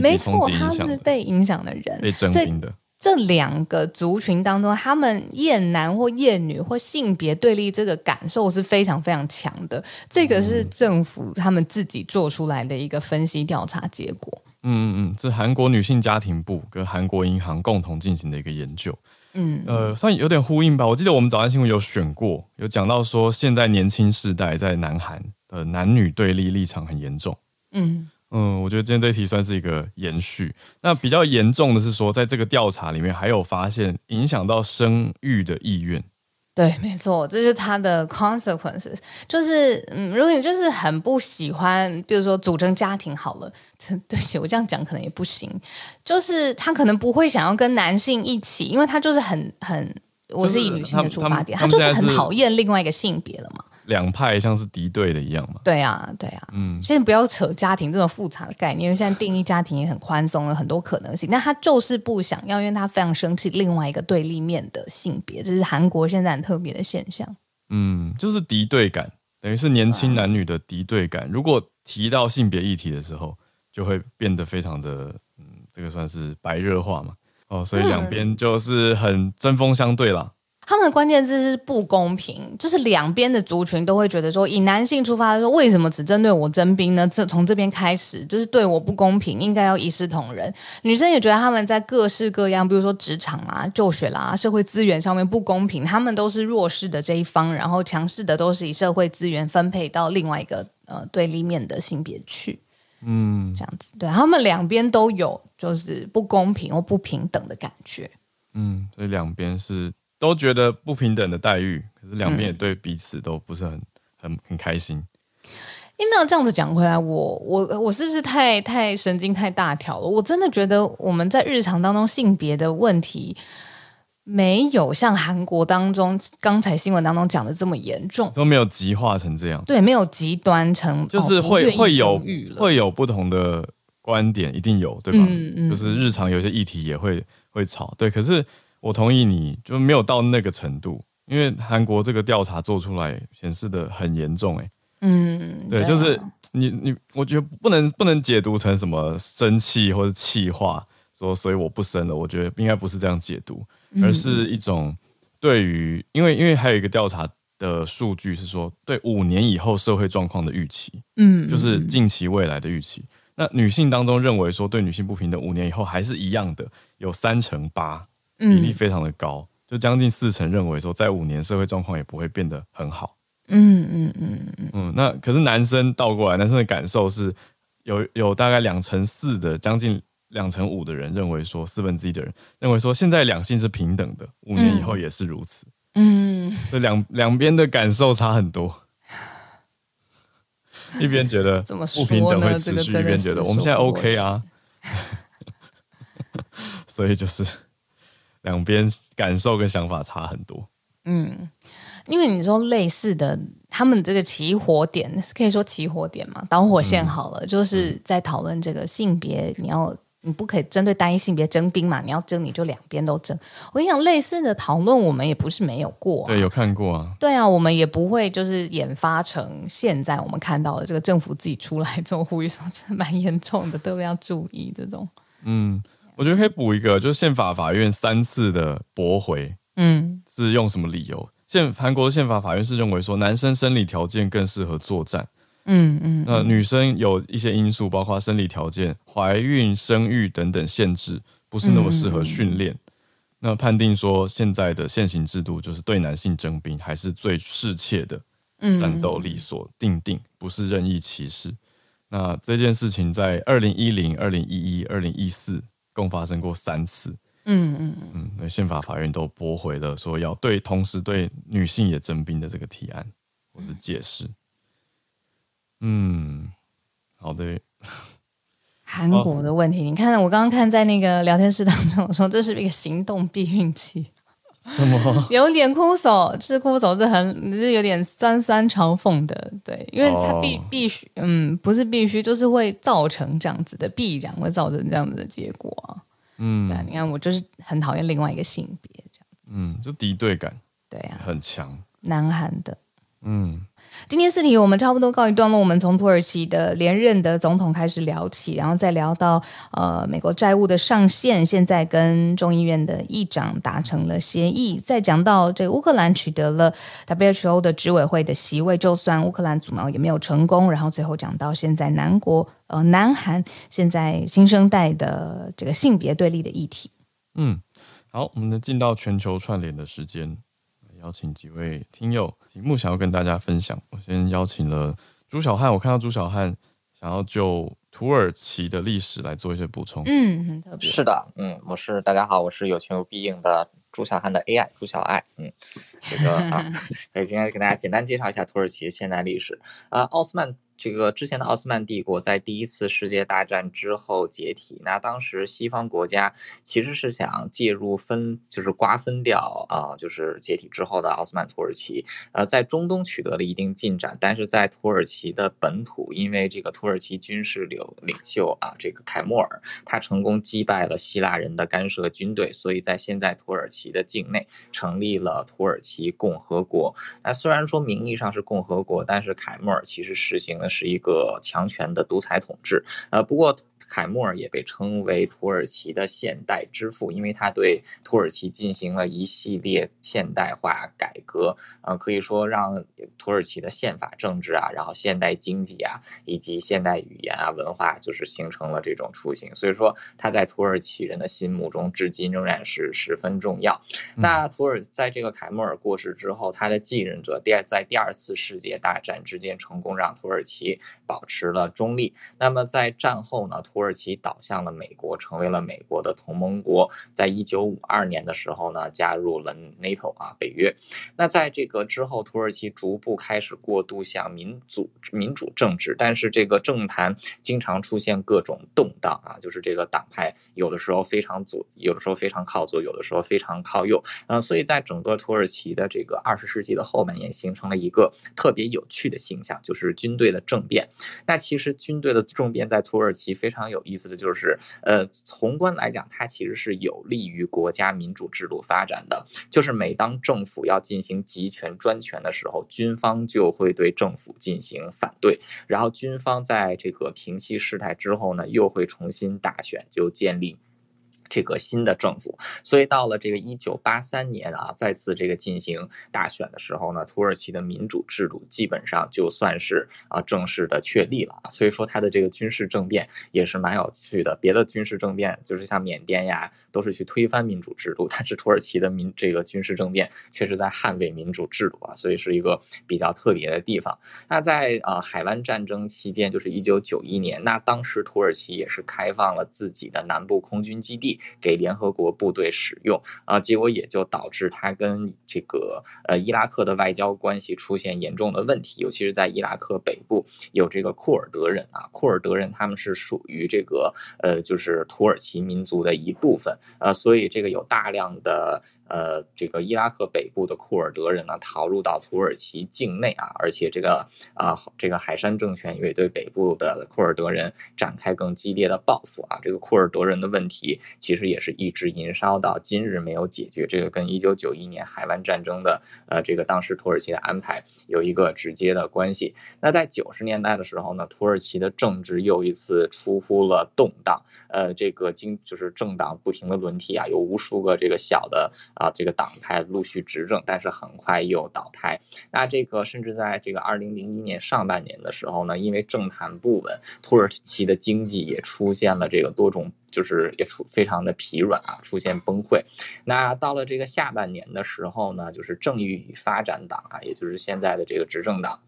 没错，她是被影响的人，被征兵的。这两个族群当中，他们厌男或厌女或性别对立这个感受是非常非常强的。这个是政府他们自己做出来的一个分析调查结果。嗯嗯嗯，这韩国女性家庭部跟韩国银行共同进行的一个研究。嗯，呃，算有点呼应吧。我记得我们早安新闻有选过，有讲到说，现在年轻世代在南韩的男女对立立场很严重。嗯。嗯，我觉得今天这题算是一个延续。那比较严重的是说，在这个调查里面，还有发现影响到生育的意愿。对，没错，这是它的 consequences。就是，嗯，如果你就是很不喜欢，比如说组成家庭好了，对不起，我这样讲可能也不行。就是他可能不会想要跟男性一起，因为他就是很很，我是以女性的出发点，他，他，他，他就是很讨厌另外一个性别了嘛。两派像是敌对的一样嘛？对啊，对啊。嗯，现在不要扯家庭这么复杂的概念，因为现在定义家庭也很宽松了，很多可能性。但他就是不想要，因为他非常生气另外一个对立面的性别，这是韩国现在很特别的现象。嗯，就是敌对感，等于是年轻男女的敌对感。如果提到性别议题的时候，就会变得非常的，嗯，这个算是白热化嘛。哦，所以两边就是很针锋相对啦。他们的关键字是不公平，就是两边的族群都会觉得说，以男性出发的说，为什么只针对我征兵呢？这从这边开始就是对我不公平，应该要一视同仁。女生也觉得他们在各式各样，比如说职场啊、就学啦、社会资源上面不公平，他们都是弱势的这一方，然后强势的都是以社会资源分配到另外一个呃对立面的性别去，嗯，这样子，对，他们两边都有就是不公平或不平等的感觉，嗯，所以两边是。都觉得不平等的待遇，可是两边也对彼此都不是很、嗯、很很开心。那这样子讲回来，我我我是不是太太神经太大条了？我真的觉得我们在日常当中性别的问题没有像韩国当中刚才新闻当中讲的这么严重，都没有极化成这样。对，没有极端成，就是会、哦、会有会有不同的观点，一定有，对吧？嗯嗯，就是日常有些议题也会会吵，对，可是。我同意你，就没有到那个程度，因为韩国这个调查做出来显示的很严重，欸，哎，嗯，对，就是你你，我觉得不能不能解读成什么生气或者气话，说所以我不生了，我觉得应该不是这样解读，而是一种对于，因为因为还有一个调查的数据是说对五年以后社会状况的预期，嗯，就是近期未来的预期，那女性当中认为说对女性不平等五年以后还是一样的，有三成八。比例非常的高，嗯、就将近四成认为说，在五年社会状况也不会变得很好。嗯嗯嗯嗯嗯。那可是男生倒过来，男生的感受是有有大概两成四的，将近两成五的人认为说，四分之一的人认为说，现在两性是平等的，五年以后也是如此。嗯，这两两边的感受差很多。一边觉得不平等会持续，一边觉得我们现在 OK 啊。所以就是。两边感受跟想法差很多。嗯，因为你说类似的，他们这个起火点可以说起火点嘛，导火线好了，嗯、就是在讨论这个性别，你要你不可以针对单一性别征兵嘛，你要征你就两边都征。我跟你讲，类似的讨论我们也不是没有过、啊，对，有看过啊。对啊，我们也不会就是研发成现在我们看到的这个政府自己出来这种呼吁说，这蛮严重的，特别要注意这种。嗯。我觉得可以补一个，就是宪法法院三次的驳回，嗯，是用什么理由？宪韩国的宪法法院是认为说，男生生理条件更适合作战，嗯嗯，那女生有一些因素，包括生理条件、怀孕、生育等等限制，不是那么适合训练。嗯、那判定说，现在的现行制度就是对男性征兵还是最适切的战斗力所定定，不是任意歧视。那这件事情在二零一零、二零一一、二零一四。共发生过三次，嗯嗯嗯，那宪法法院都驳回了，说要对同时对女性也征兵的这个提案或者解释，嗯，好的。韩国的问题，哦、你看，我刚刚看在那个聊天室当中，我说这是一个行动避孕器。什么？有点哭手，是哭手，是很，就是有点酸酸嘲讽的，对，因为它必、哦、必须，嗯，不是必须，就是会造成这样子的，必然会造成这样子的结果。嗯，对啊，你看，我就是很讨厌另外一个性别这样子，嗯，就敌对感，对啊，很强，南韩的。嗯，今天四题我们差不多告一段落。我们从土耳其的连任的总统开始聊起，然后再聊到呃美国债务的上限，现在跟众议院的议长达成了协议，再讲到这乌克兰取得了 WHO 的执委会的席位，就算乌克兰阻挠也没有成功。然后最后讲到现在南国呃南韩现在新生代的这个性别对立的议题。嗯，好，我们进到全球串联的时间。邀请几位听友题目想要跟大家分享。我先邀请了朱小汉，我看到朱小汉想要就土耳其的历史来做一些补充。嗯，很特别。是的，嗯，我是大家好，我是有求必应的朱小汉的 AI 朱小爱。嗯，这个啊，所以今天给大家简单介绍一下土耳其现代历史。啊，奥斯曼。这个之前的奥斯曼帝国在第一次世界大战之后解体，那当时西方国家其实是想介入分，就是瓜分掉啊，就是解体之后的奥斯曼土耳其，呃，在中东取得了一定进展，但是在土耳其的本土，因为这个土耳其军事领领袖啊，这个凯末尔，他成功击败了希腊人的干涉军队，所以在现在土耳其的境内成立了土耳其共和国。那虽然说名义上是共和国，但是凯末尔其实实行了。是一个强权的独裁统治，呃，不过。凯末尔也被称为土耳其的现代之父，因为他对土耳其进行了一系列现代化改革，呃，可以说让土耳其的宪法、政治啊，然后现代经济啊，以及现代语言啊、文化，就是形成了这种雏形。所以说，他在土耳其人的心目中，至今仍然是十分重要。那土耳在这个凯末尔过世之后，他的继任者第二在第二次世界大战之间成功让土耳其保持了中立。那么在战后呢，土土耳其倒向了美国，成为了美国的同盟国。在一九五二年的时候呢，加入了 NATO 啊，北约。那在这个之后，土耳其逐步开始过渡向民主民主政治，但是这个政坛经常出现各种动荡啊，就是这个党派有的时候非常左，有的时候非常靠左，有的时候非常靠右。嗯，所以在整个土耳其的这个二十世纪的后半叶，形成了一个特别有趣的现象，就是军队的政变。那其实军队的政变在土耳其非常。有意思的就是，呃，宏观来讲，它其实是有利于国家民主制度发展的。就是每当政府要进行集权专权的时候，军方就会对政府进行反对，然后军方在这个平息事态之后呢，又会重新大选，就建立。这个新的政府，所以到了这个一九八三年啊，再次这个进行大选的时候呢，土耳其的民主制度基本上就算是啊正式的确立了。所以说，它的这个军事政变也是蛮有趣的。别的军事政变就是像缅甸呀，都是去推翻民主制度，但是土耳其的民这个军事政变却是在捍卫民主制度啊，所以是一个比较特别的地方。那在啊海湾战争期间，就是一九九一年，那当时土耳其也是开放了自己的南部空军基地。给联合国部队使用啊，结果也就导致他跟这个呃伊拉克的外交关系出现严重的问题，尤其是在伊拉克北部有这个库尔德人啊，库尔德人他们是属于这个呃就是土耳其民族的一部分啊，所以这个有大量的呃这个伊拉克北部的库尔德人呢逃入到土耳其境内啊，而且这个啊这个海山政权也对北部的库尔德人展开更激烈的报复啊，这个库尔德人的问题。其实也是一直延烧到今日没有解决，这个跟一九九一年海湾战争的呃这个当时土耳其的安排有一个直接的关系。那在九十年代的时候呢，土耳其的政治又一次出乎了动荡，呃，这个经就是政党不停的轮替啊，有无数个这个小的啊这个党派陆续执政，但是很快又倒台。那这个甚至在这个二零零一年上半年的时候呢，因为政坛不稳，土耳其的经济也出现了这个多种。就是也出非常的疲软啊，出现崩溃。那到了这个下半年的时候呢，就是正义与发展党啊，也就是现在的这个执政党。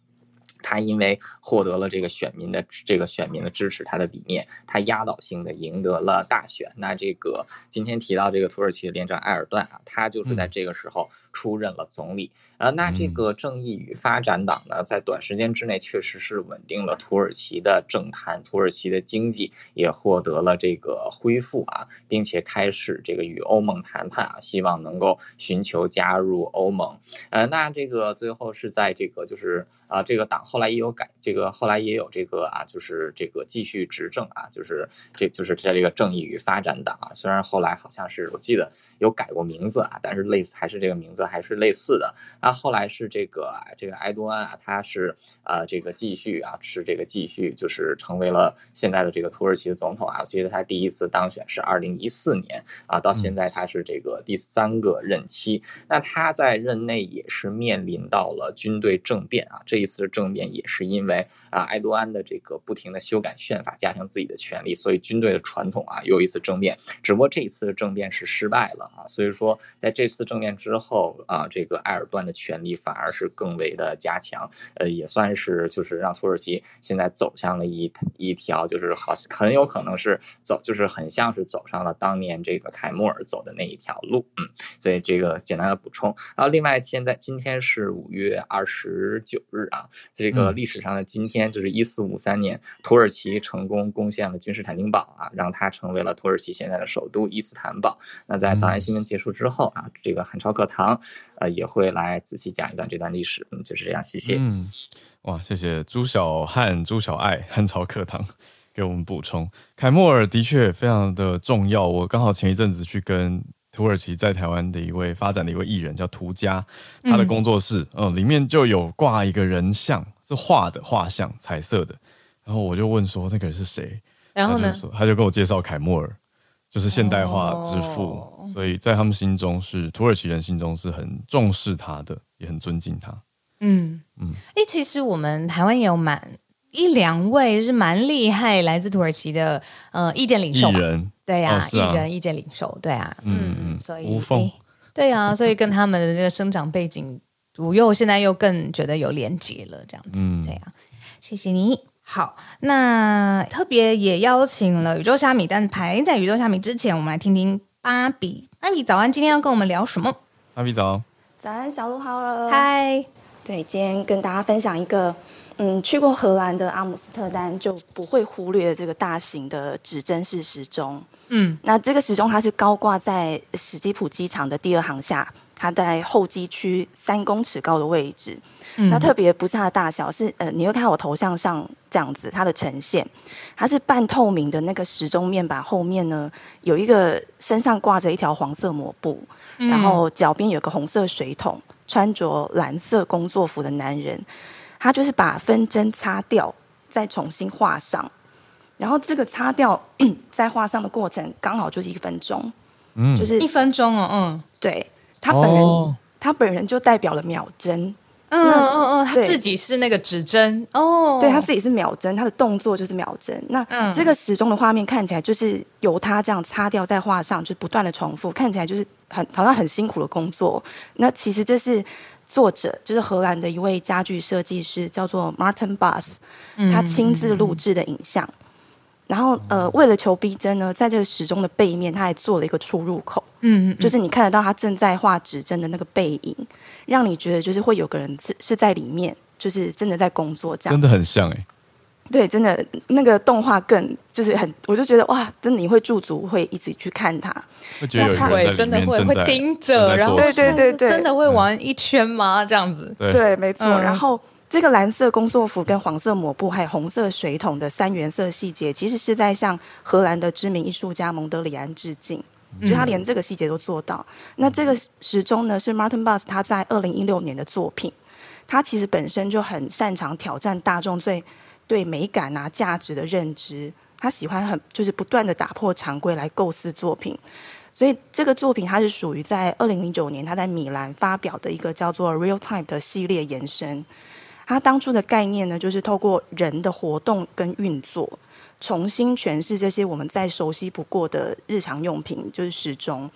他因为获得了这个选民的这个选民的支持，他的理念，他压倒性的赢得了大选。那这个今天提到这个土耳其的连长埃尔段啊，他就是在这个时候出任了总理。呃，那这个正义与发展党呢，在短时间之内确实是稳定了土耳其的政坛，土耳其的经济也获得了这个恢复啊，并且开始这个与欧盟谈判啊，希望能够寻求加入欧盟。呃，那这个最后是在这个就是。啊，这个党后来也有改，这个后来也有这个啊，就是这个继续执政啊，就是这就是在这个正义与发展党啊，虽然后来好像是我记得有改过名字啊，但是类似还是这个名字还是类似的。啊，后来是这个这个埃多安啊，他是啊这个继续啊是这个继续就是成为了现在的这个土耳其的总统啊，我记得他第一次当选是二零一四年啊，到现在他是这个第三个任期，那他在任内也是面临到了军队政变啊，这。这次的政变也是因为啊，埃多安的这个不停的修改宪法，加强自己的权力，所以军队的传统啊，又一次政变。只不过这一次的政变是失败了啊，所以说在这次政变之后啊，这个埃尔段的权力反而是更为的加强，呃，也算是就是让土耳其现在走向了一一条就是好很有可能是走，就是很像是走上了当年这个凯末尔走的那一条路，嗯，所以这个简单的补充。然后另外现在今天是五月二十九日。啊，这个历史上的今天就是一四五三年，土耳其成功攻陷了君士坦丁堡啊，让它成为了土耳其现在的首都伊斯坦堡。那在早安新闻结束之后啊，这个汉朝课堂呃也会来仔细讲一段这段历史。嗯，就是这样，谢谢。嗯，哇，谢谢朱小汉、朱小爱汉朝课堂给我们补充。凯末尔的确非常的重要，我刚好前一阵子去跟。土耳其在台湾的一位发展的一位艺人叫涂家，他的工作室，嗯，嗯，里面就有挂一个人像，是画的画像，彩色的。然后我就问说那个人是谁？然后呢，他就，跟我介绍凯莫尔，就是现代化之父，哦，所以在他们心中是土耳其人心中是很重视他的，也很尊敬他。嗯嗯，哎，其实我们台湾也有蛮。一两位是蛮厉害，来自土耳其的呃意见领袖，人。对呀、啊，艺、哦啊、人意见领袖，对啊，嗯嗯，所以无缝，对啊，所以跟他们的这个生长背景，我又现在又更觉得有连结了，这样子，嗯、这样，谢谢你。好，那特别也邀请了宇宙虾米，但排在宇宙虾米之前，我们来听听芭比。芭比早安，今天要跟我们聊什么？芭比早，早安，小鹿好。了，嗨，对，今天跟大家分享一个。嗯，去过荷兰的阿姆斯特丹就不会忽略这个大型的指针式时钟。嗯，那这个时钟它是高挂在史基普机场的第二航厦，它在候机区三公尺高的位置。嗯，那特别不是它的大小，是呃，你会看到我头像上这样子，它的呈现，它是半透明的那个时钟面板后面呢，有一个身上挂着一条黄色抹布，嗯，然后脚边有个红色水桶，穿着蓝色工作服的男人。他就是把分针擦掉，再重新画上，然后这个擦掉 再画上的过程刚好就是一分钟，嗯，就是一分钟哦，嗯，对，他本人，哦、他本人就代表了秒针，嗯嗯嗯，他自己是那个指针哦，对，他自己是秒针，他的动作就是秒针。那、嗯、这个时钟的画面看起来就是由他这样擦掉再画上，就是不断的重复，看起来就是很好像很辛苦的工作。那其实这是。作者就是荷兰的一位家具设计师，叫做 Martin Bus，他亲自录制的影像。嗯、然后呃，为了求逼真呢，在这个时钟的背面，他还做了一个出入口。嗯，就是你看得到他正在画指针的那个背影，让你觉得就是会有个人是是在里面，就是真的在工作这样。真的很像哎、欸。对，真的那个动画更就是很，我就觉得哇，真的你会驻足会一直去看它，真的会会盯着，然后对对对对，真的会玩一圈吗？这样子，对，对没错。嗯、然后这个蓝色工作服跟黄色抹布还有红色水桶的三原色细节，其实是在向荷兰的知名艺术家蒙德里安致敬，嗯、就他连这个细节都做到。那这个时钟呢，是 Martin Bus 他在二零一六年的作品，他其实本身就很擅长挑战大众最。对美感啊、价值的认知，他喜欢很就是不断的打破常规来构思作品，所以这个作品它是属于在二零零九年他在米兰发表的一个叫做 Real Time 的系列延伸。他当初的概念呢，就是透过人的活动跟运作，重新诠释这些我们再熟悉不过的日常用品，就是时钟。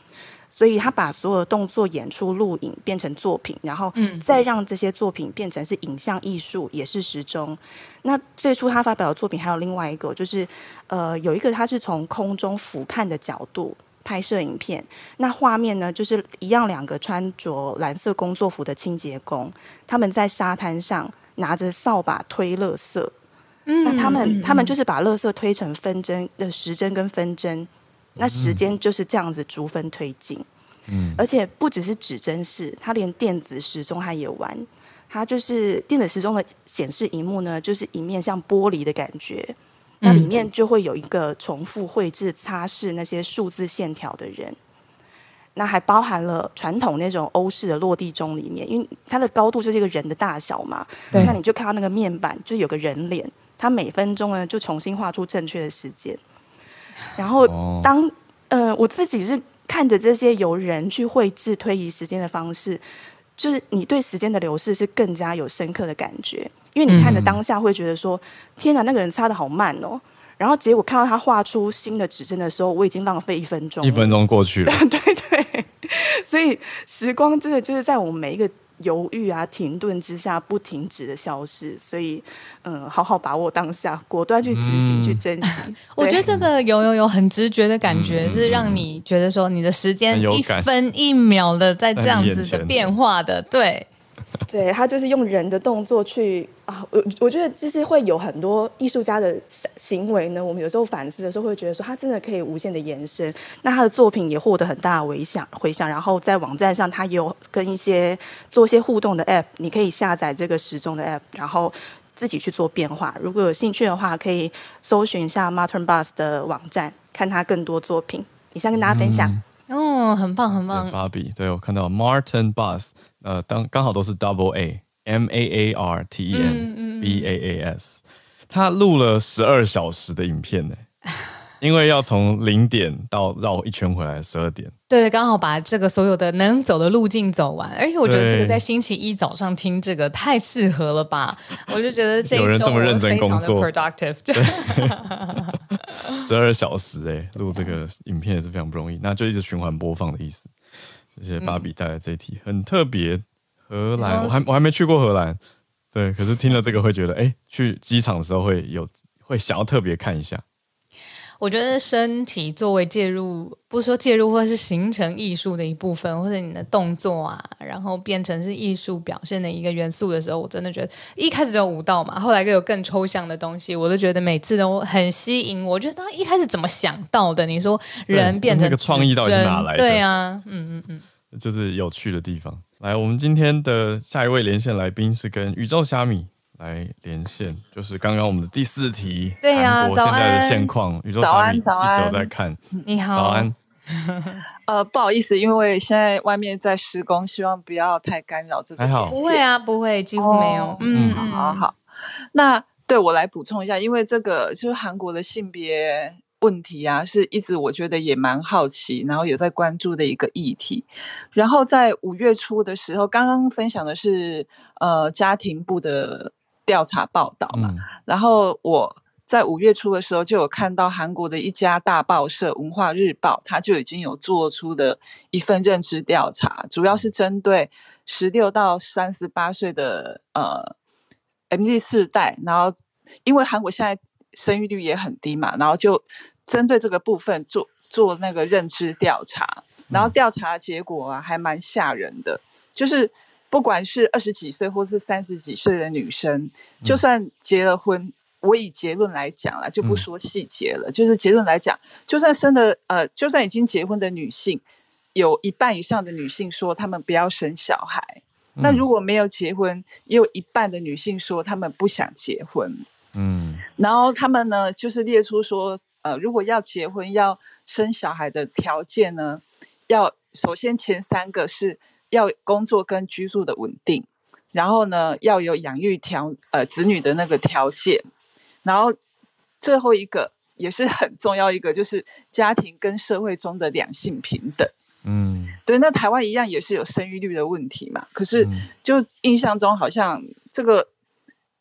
所以他把所有的动作演出录影变成作品，然后再让这些作品变成是影像艺术，也是时钟。那最初他发表的作品还有另外一个，就是呃有一个他是从空中俯瞰的角度拍摄影片，那画面呢就是一样两个穿着蓝色工作服的清洁工，他们在沙滩上拿着扫把推垃圾。嗯，那他们他们就是把垃圾推成分针的时针跟分针，那时间就是这样子逐分推进。嗯，而且不只是指针式，它连电子时钟它也玩。它就是电子时钟的显示荧幕呢，就是一面像玻璃的感觉，那里面就会有一个重复绘制擦拭那些数字线条的人。那还包含了传统那种欧式的落地钟里面，因为它的高度就是一个人的大小嘛，对，那你就看到那个面板就有个人脸。它每分钟呢，就重新画出正确的时间。然后当，当呃，我自己是看着这些由人去绘制推移时间的方式，就是你对时间的流逝是更加有深刻的感觉，因为你看着当下会觉得说：“嗯、天哪，那个人擦的好慢哦。”然后结果看到他画出新的指针的时候，我已经浪费一分钟，一分钟过去了。对 对，所以时光真的就是在我们每一个。犹豫啊，停顿之下不停止的消失，所以，嗯，好好把握当下，果断去执行，嗯、去珍惜。我觉得这个有有有很直觉的感觉，嗯、是让你觉得说你的时间一分一秒的在这样子的变化的，对。对，他就是用人的动作去啊，我我觉得就是会有很多艺术家的行为呢。我们有时候反思的时候，会觉得说他真的可以无限的延伸。那他的作品也获得很大的回响，回响。然后在网站上，他也有跟一些做一些互动的 App，你可以下载这个时钟的 App，然后自己去做变化。如果有兴趣的话，可以搜寻一下 Martin Bass 的网站，看他更多作品。你想跟大家分享。嗯哦，很棒，很棒。芭比，对，我看到 Martin Bass，呃，当刚好都是 Double A，M A A R T E N B A A S，他录了十二小时的影片呢。因为要从零点到绕一圈回来十二点，对，刚好把这个所有的能走的路径走完。而且我觉得这个在星期一早上听这个太适合了吧？我就觉得这有人这么认真工作，productive，十二小时哎，录这个影片也是非常不容易。那就一直循环播放的意思。谢谢芭比带来这一题，很特别。荷兰，我还我还没去过荷兰，对，可是听了这个会觉得，哎，去机场的时候会有会想要特别看一下。我觉得身体作为介入，不是说介入，或者是形成艺术的一部分，或者你的动作啊，然后变成是艺术表现的一个元素的时候，我真的觉得一开始只有舞蹈嘛，后来又有更抽象的东西，我都觉得每次都很吸引我。我觉得他一开始怎么想到的？你说人变成那个创意到底是哪来的？对啊，嗯嗯嗯，就是有趣的地方。来，我们今天的下一位连线来宾是跟宇宙虾米。来连线，就是刚刚我们的第四题，对呀，韩国现在的现况，宇宙虾米一直在看。你好，早安。呃，不好意思，因为现在外面在施工，希望不要太干扰这个。还好，不会啊，不会，几乎没有。哦、嗯，好好好。那对我来补充一下，因为这个就是韩国的性别问题啊，是一直我觉得也蛮好奇，然后有在关注的一个议题。然后在五月初的时候，刚刚分享的是呃家庭部的。调查报道嘛，嗯、然后我在五月初的时候就有看到韩国的一家大报社《文化日报》，它就已经有做出的一份认知调查，主要是针对十六到三十八岁的呃 MZ 世代，然后因为韩国现在生育率也很低嘛，然后就针对这个部分做做那个认知调查，然后调查结果啊还蛮吓人的，就是。不管是二十几岁或是三十几岁的女生，就算结了婚，我以结论来讲了，就不说细节了。就是结论来讲，就算生的呃，就算已经结婚的女性，有一半以上的女性说她们不要生小孩。那如果没有结婚，也有一半的女性说她们不想结婚。嗯，然后他们呢，就是列出说，呃，如果要结婚要生小孩的条件呢，要首先前三个是。要工作跟居住的稳定，然后呢，要有养育条呃子女的那个条件，然后最后一个也是很重要一个，就是家庭跟社会中的两性平等。嗯，对，那台湾一样也是有生育率的问题嘛，可是就印象中好像这个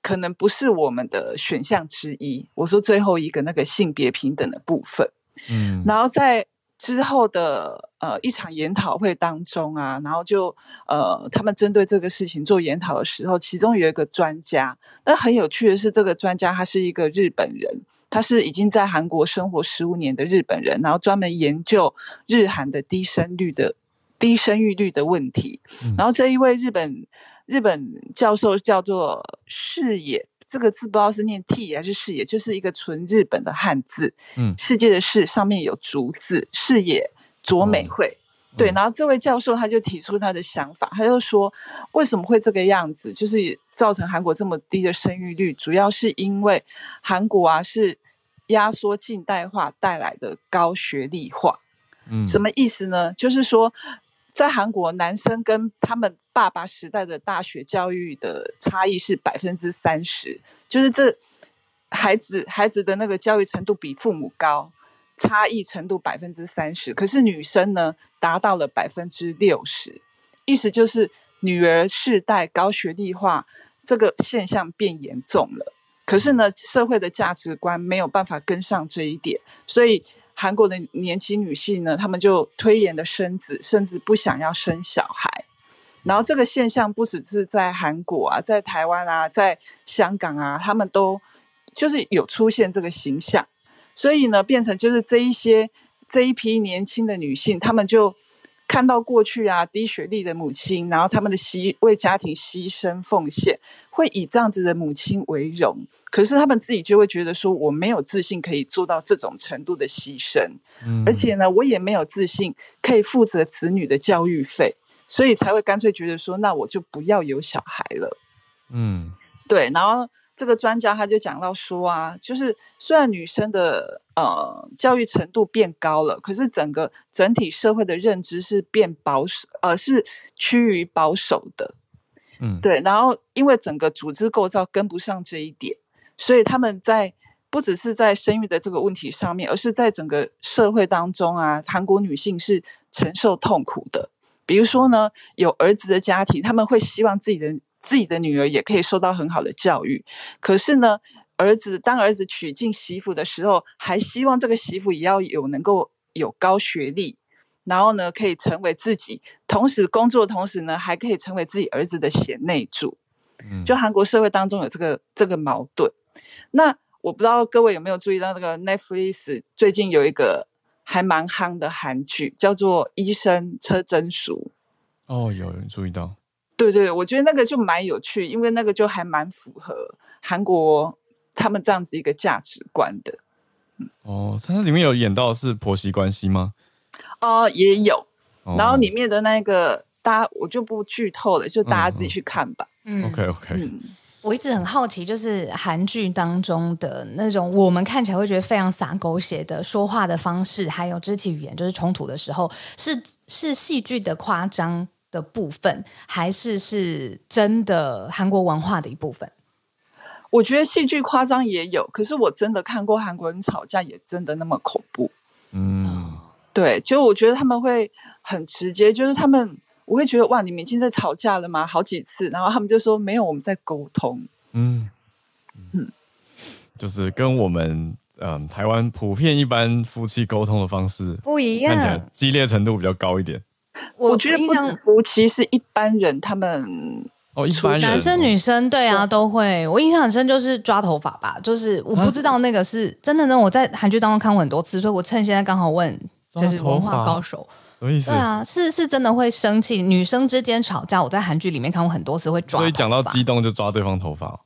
可能不是我们的选项之一。我说最后一个那个性别平等的部分，嗯，然后在之后的。呃一场研讨会当中啊，然后就呃他们针对这个事情做研讨的时候，其中有一个专家，那很有趣的是，这个专家他是一个日本人，他是已经在韩国生活十五年的日本人，然后专门研究日韩的低生率的低生育率的问题。嗯、然后这一位日本日本教授叫做视野。这个字不知道是念 T 还是视野，就是一个纯日本的汉字。嗯，世界的世上面有竹字，视野卓美惠。嗯、对，然后这位教授他就提出他的想法，他就说为什么会这个样子，就是造成韩国这么低的生育率，主要是因为韩国啊是压缩近代化带来的高学历化。嗯，什么意思呢？就是说。在韩国，男生跟他们爸爸时代的大学教育的差异是百分之三十，就是这孩子孩子的那个教育程度比父母高，差异程度百分之三十。可是女生呢，达到了百分之六十，意思就是女儿世代高学历化这个现象变严重了。可是呢，社会的价值观没有办法跟上这一点，所以。韩国的年轻女性呢，她们就推延的生子，甚至不想要生小孩。然后这个现象不只是在韩国啊，在台湾啊，在香港啊，他们都就是有出现这个形象。所以呢，变成就是这一些这一批年轻的女性，她们就。看到过去啊，低学历的母亲，然后他们的牺为家庭牺牲奉献，会以这样子的母亲为荣。可是他们自己就会觉得说，我没有自信可以做到这种程度的牺牲，嗯，而且呢，我也没有自信可以负责子女的教育费，所以才会干脆觉得说，那我就不要有小孩了。嗯，对，然后。这个专家他就讲到说啊，就是虽然女生的呃教育程度变高了，可是整个整体社会的认知是变保守，呃是趋于保守的，嗯，对。然后因为整个组织构造跟不上这一点，所以他们在不只是在生育的这个问题上面，而是在整个社会当中啊，韩国女性是承受痛苦的。比如说呢，有儿子的家庭，他们会希望自己的。自己的女儿也可以受到很好的教育，可是呢，儿子当儿子娶进媳妇的时候，还希望这个媳妇也要有能够有高学历，然后呢，可以成为自己，同时工作的同时呢，还可以成为自己儿子的贤内助。嗯，就韩国社会当中有这个这个矛盾。那我不知道各位有没有注意到，那个 Netflix 最近有一个还蛮夯的韩剧，叫做《医生车真淑》。哦，有人注意到。对对，我觉得那个就蛮有趣，因为那个就还蛮符合韩国他们这样子一个价值观的。哦，它里面有演到是婆媳关系吗？哦、呃，也有。然后里面的那个，大家我就不剧透了，就大家自己去看吧。嗯，OK OK。嗯，我一直很好奇，就是韩剧当中的那种我们看起来会觉得非常洒狗血的说话的方式，还有肢体语言，就是冲突的时候，是是戏剧的夸张的部分，还是是真的韩国文化的一部分？我觉得戏剧夸张也有，可是我真的看过韩国人吵架，也真的那么恐怖。嗯，对，就我觉得他们会很直接，就是他们我会觉得哇，你们已经在吵架了吗？好几次，然后他们就说没有，我们在沟通。嗯嗯，就是跟我们嗯台湾普遍一般夫妻沟通的方式不一样，看起来激烈程度比较高一点。我觉得不止夫妻，是一般人，他们哦，一般人男生女生对啊都会。我印象很深，就是抓头发吧，就是我不知道那个是真的呢。我在韩剧当中看过很多次，所以我趁现在刚好问，就是文化高手，什么意思？对啊，是是真的会生气，女生之间吵架，我在韩剧里面看过很多次会抓。所以讲到激动就抓对方头发？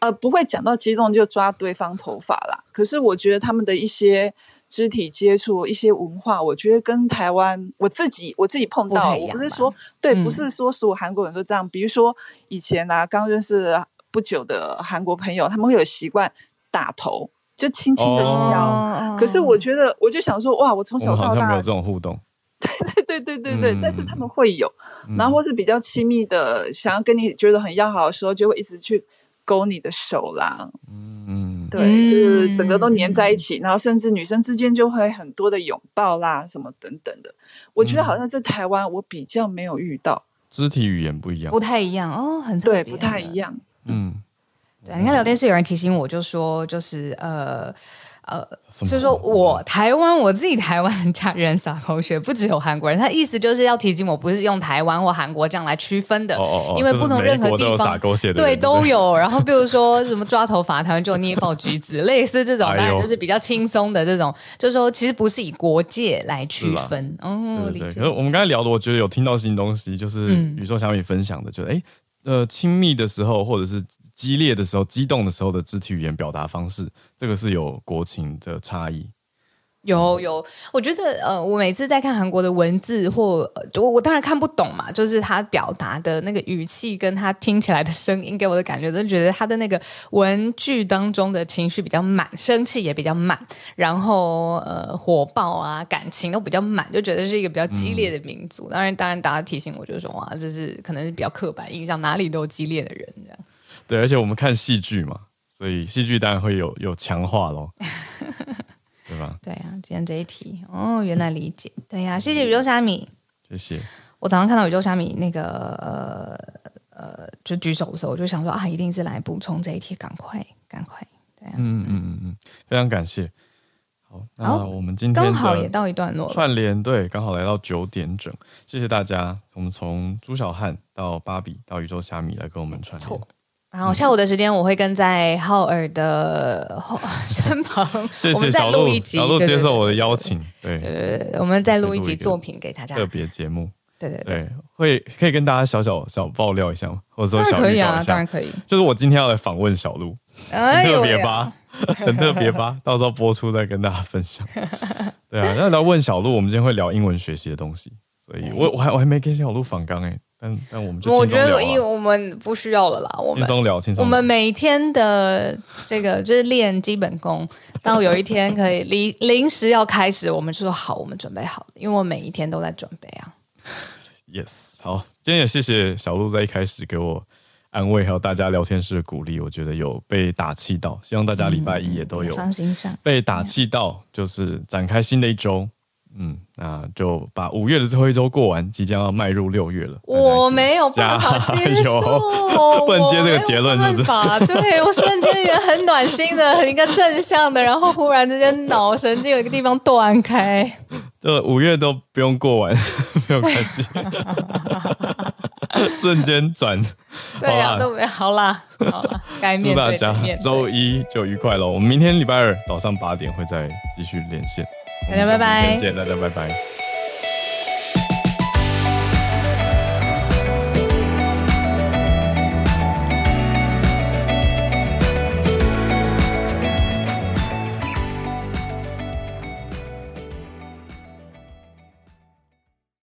呃，不会讲到激动就抓对方头发啦。可是我觉得他们的一些。肢体接触一些文化，我觉得跟台湾我自己我自己碰到，不我不是说对，嗯、不是说所有韩国人都这样。比如说以前啊，刚认识不久的韩国朋友，他们会有习惯打头，就轻轻的敲。哦、可是我觉得，我就想说，哇，我从小到大好像没有这种互动。对对对对对对，嗯、但是他们会有，然后或是比较亲密的，想要跟你觉得很要好的时候，就会一直去勾你的手啦。嗯。对，就是整个都粘在一起，嗯、然后甚至女生之间就会很多的拥抱啦，什么等等的。我觉得好像是台湾，我比较没有遇到。肢体语言不一样，不太一样哦，很对，不太一样。嗯，对，你看聊天室有人提醒我，就说就是呃呃，就是说我台湾我自己台湾家人撒狗血，不只有韩国人。他意思就是要提醒我，不是用台湾或韩国这样来区分的，哦哦因为不同任何地方都对，对都有。然后比如说什么抓头发，台湾就捏爆橘子，类似这种，当然就是比较轻松的这种，就是说其实不是以国界来区分。哦，对对。可是我们刚才聊的，我觉得有听到新东西，就是宇宙小米分享的，就哎。呃，亲密的时候，或者是激烈的时候、激动的时候的肢体语言表达方式，这个是有国情的差异。有有，我觉得呃，我每次在看韩国的文字或我我当然看不懂嘛，就是他表达的那个语气跟他听起来的声音给我的感觉，都觉得他的那个文句当中的情绪比较满，生气也比较满，然后呃火爆啊，感情都比较满，就觉得是一个比较激烈的民族。嗯、当然，当然大家提醒我就是说哇，这是可能是比较刻板印象，哪里都有激烈的人这样。对，而且我们看戏剧嘛，所以戏剧当然会有有强化咯。对吧？对啊，今天这一题哦，原来理解。对呀、啊，谢谢宇宙虾米，谢谢。我早上看到宇宙虾米那个呃呃，就举手的时候，我就想说啊，一定是来补充这一题，赶快赶快。对啊，嗯嗯嗯嗯，非常感谢。好，那我们今天刚好也到一段落串联，对，刚好来到九点整。谢谢大家，我们从朱小汉到芭比到宇宙虾米来跟我们串联。然后下午的时间，我会跟在浩尔的后身旁，谢谢我们再录一集，小鹿接受我的邀请，对，对，我们再录一集作品给大家，特别节目，对对对，会可以跟大家小小小爆料一下吗？或者说小？可以啊，当然可以。就是我今天要来访问小鹿，很特别吧？很特别吧？到时候播出再跟大家分享。对啊，那来问小鹿，我们今天会聊英文学习的东西，所以我我还我还没跟小鹿访刚哎。但但我们就我觉得，因为我们不需要了啦。我们轻松聊，轻松。我们每天的这个就是练基本功，到有一天可以临临时要开始，我们就说好，我们准备好了，因为我每一天都在准备啊。Yes，好，今天也谢谢小鹿在一开始给我安慰，还有大家聊天室的鼓励，我觉得有被打气到，希望大家礼拜一也都有放心上被打气到，就是展开新的一周。嗯，那就把五月的最后一周过完，即将要迈入六月了。我没有办法接受，不能接这个结论，是不是？对，我瞬间也很暖心的，很一个正向的，然后忽然之间脑神经有一个地方断开。这五月都不用过完，没有关系，瞬间转。对呀，都没好啦，好啦，该面对。祝大家周一就愉快喽！我们明天礼拜二早上八点会再继续连线。大家拜拜，再见，大家拜拜。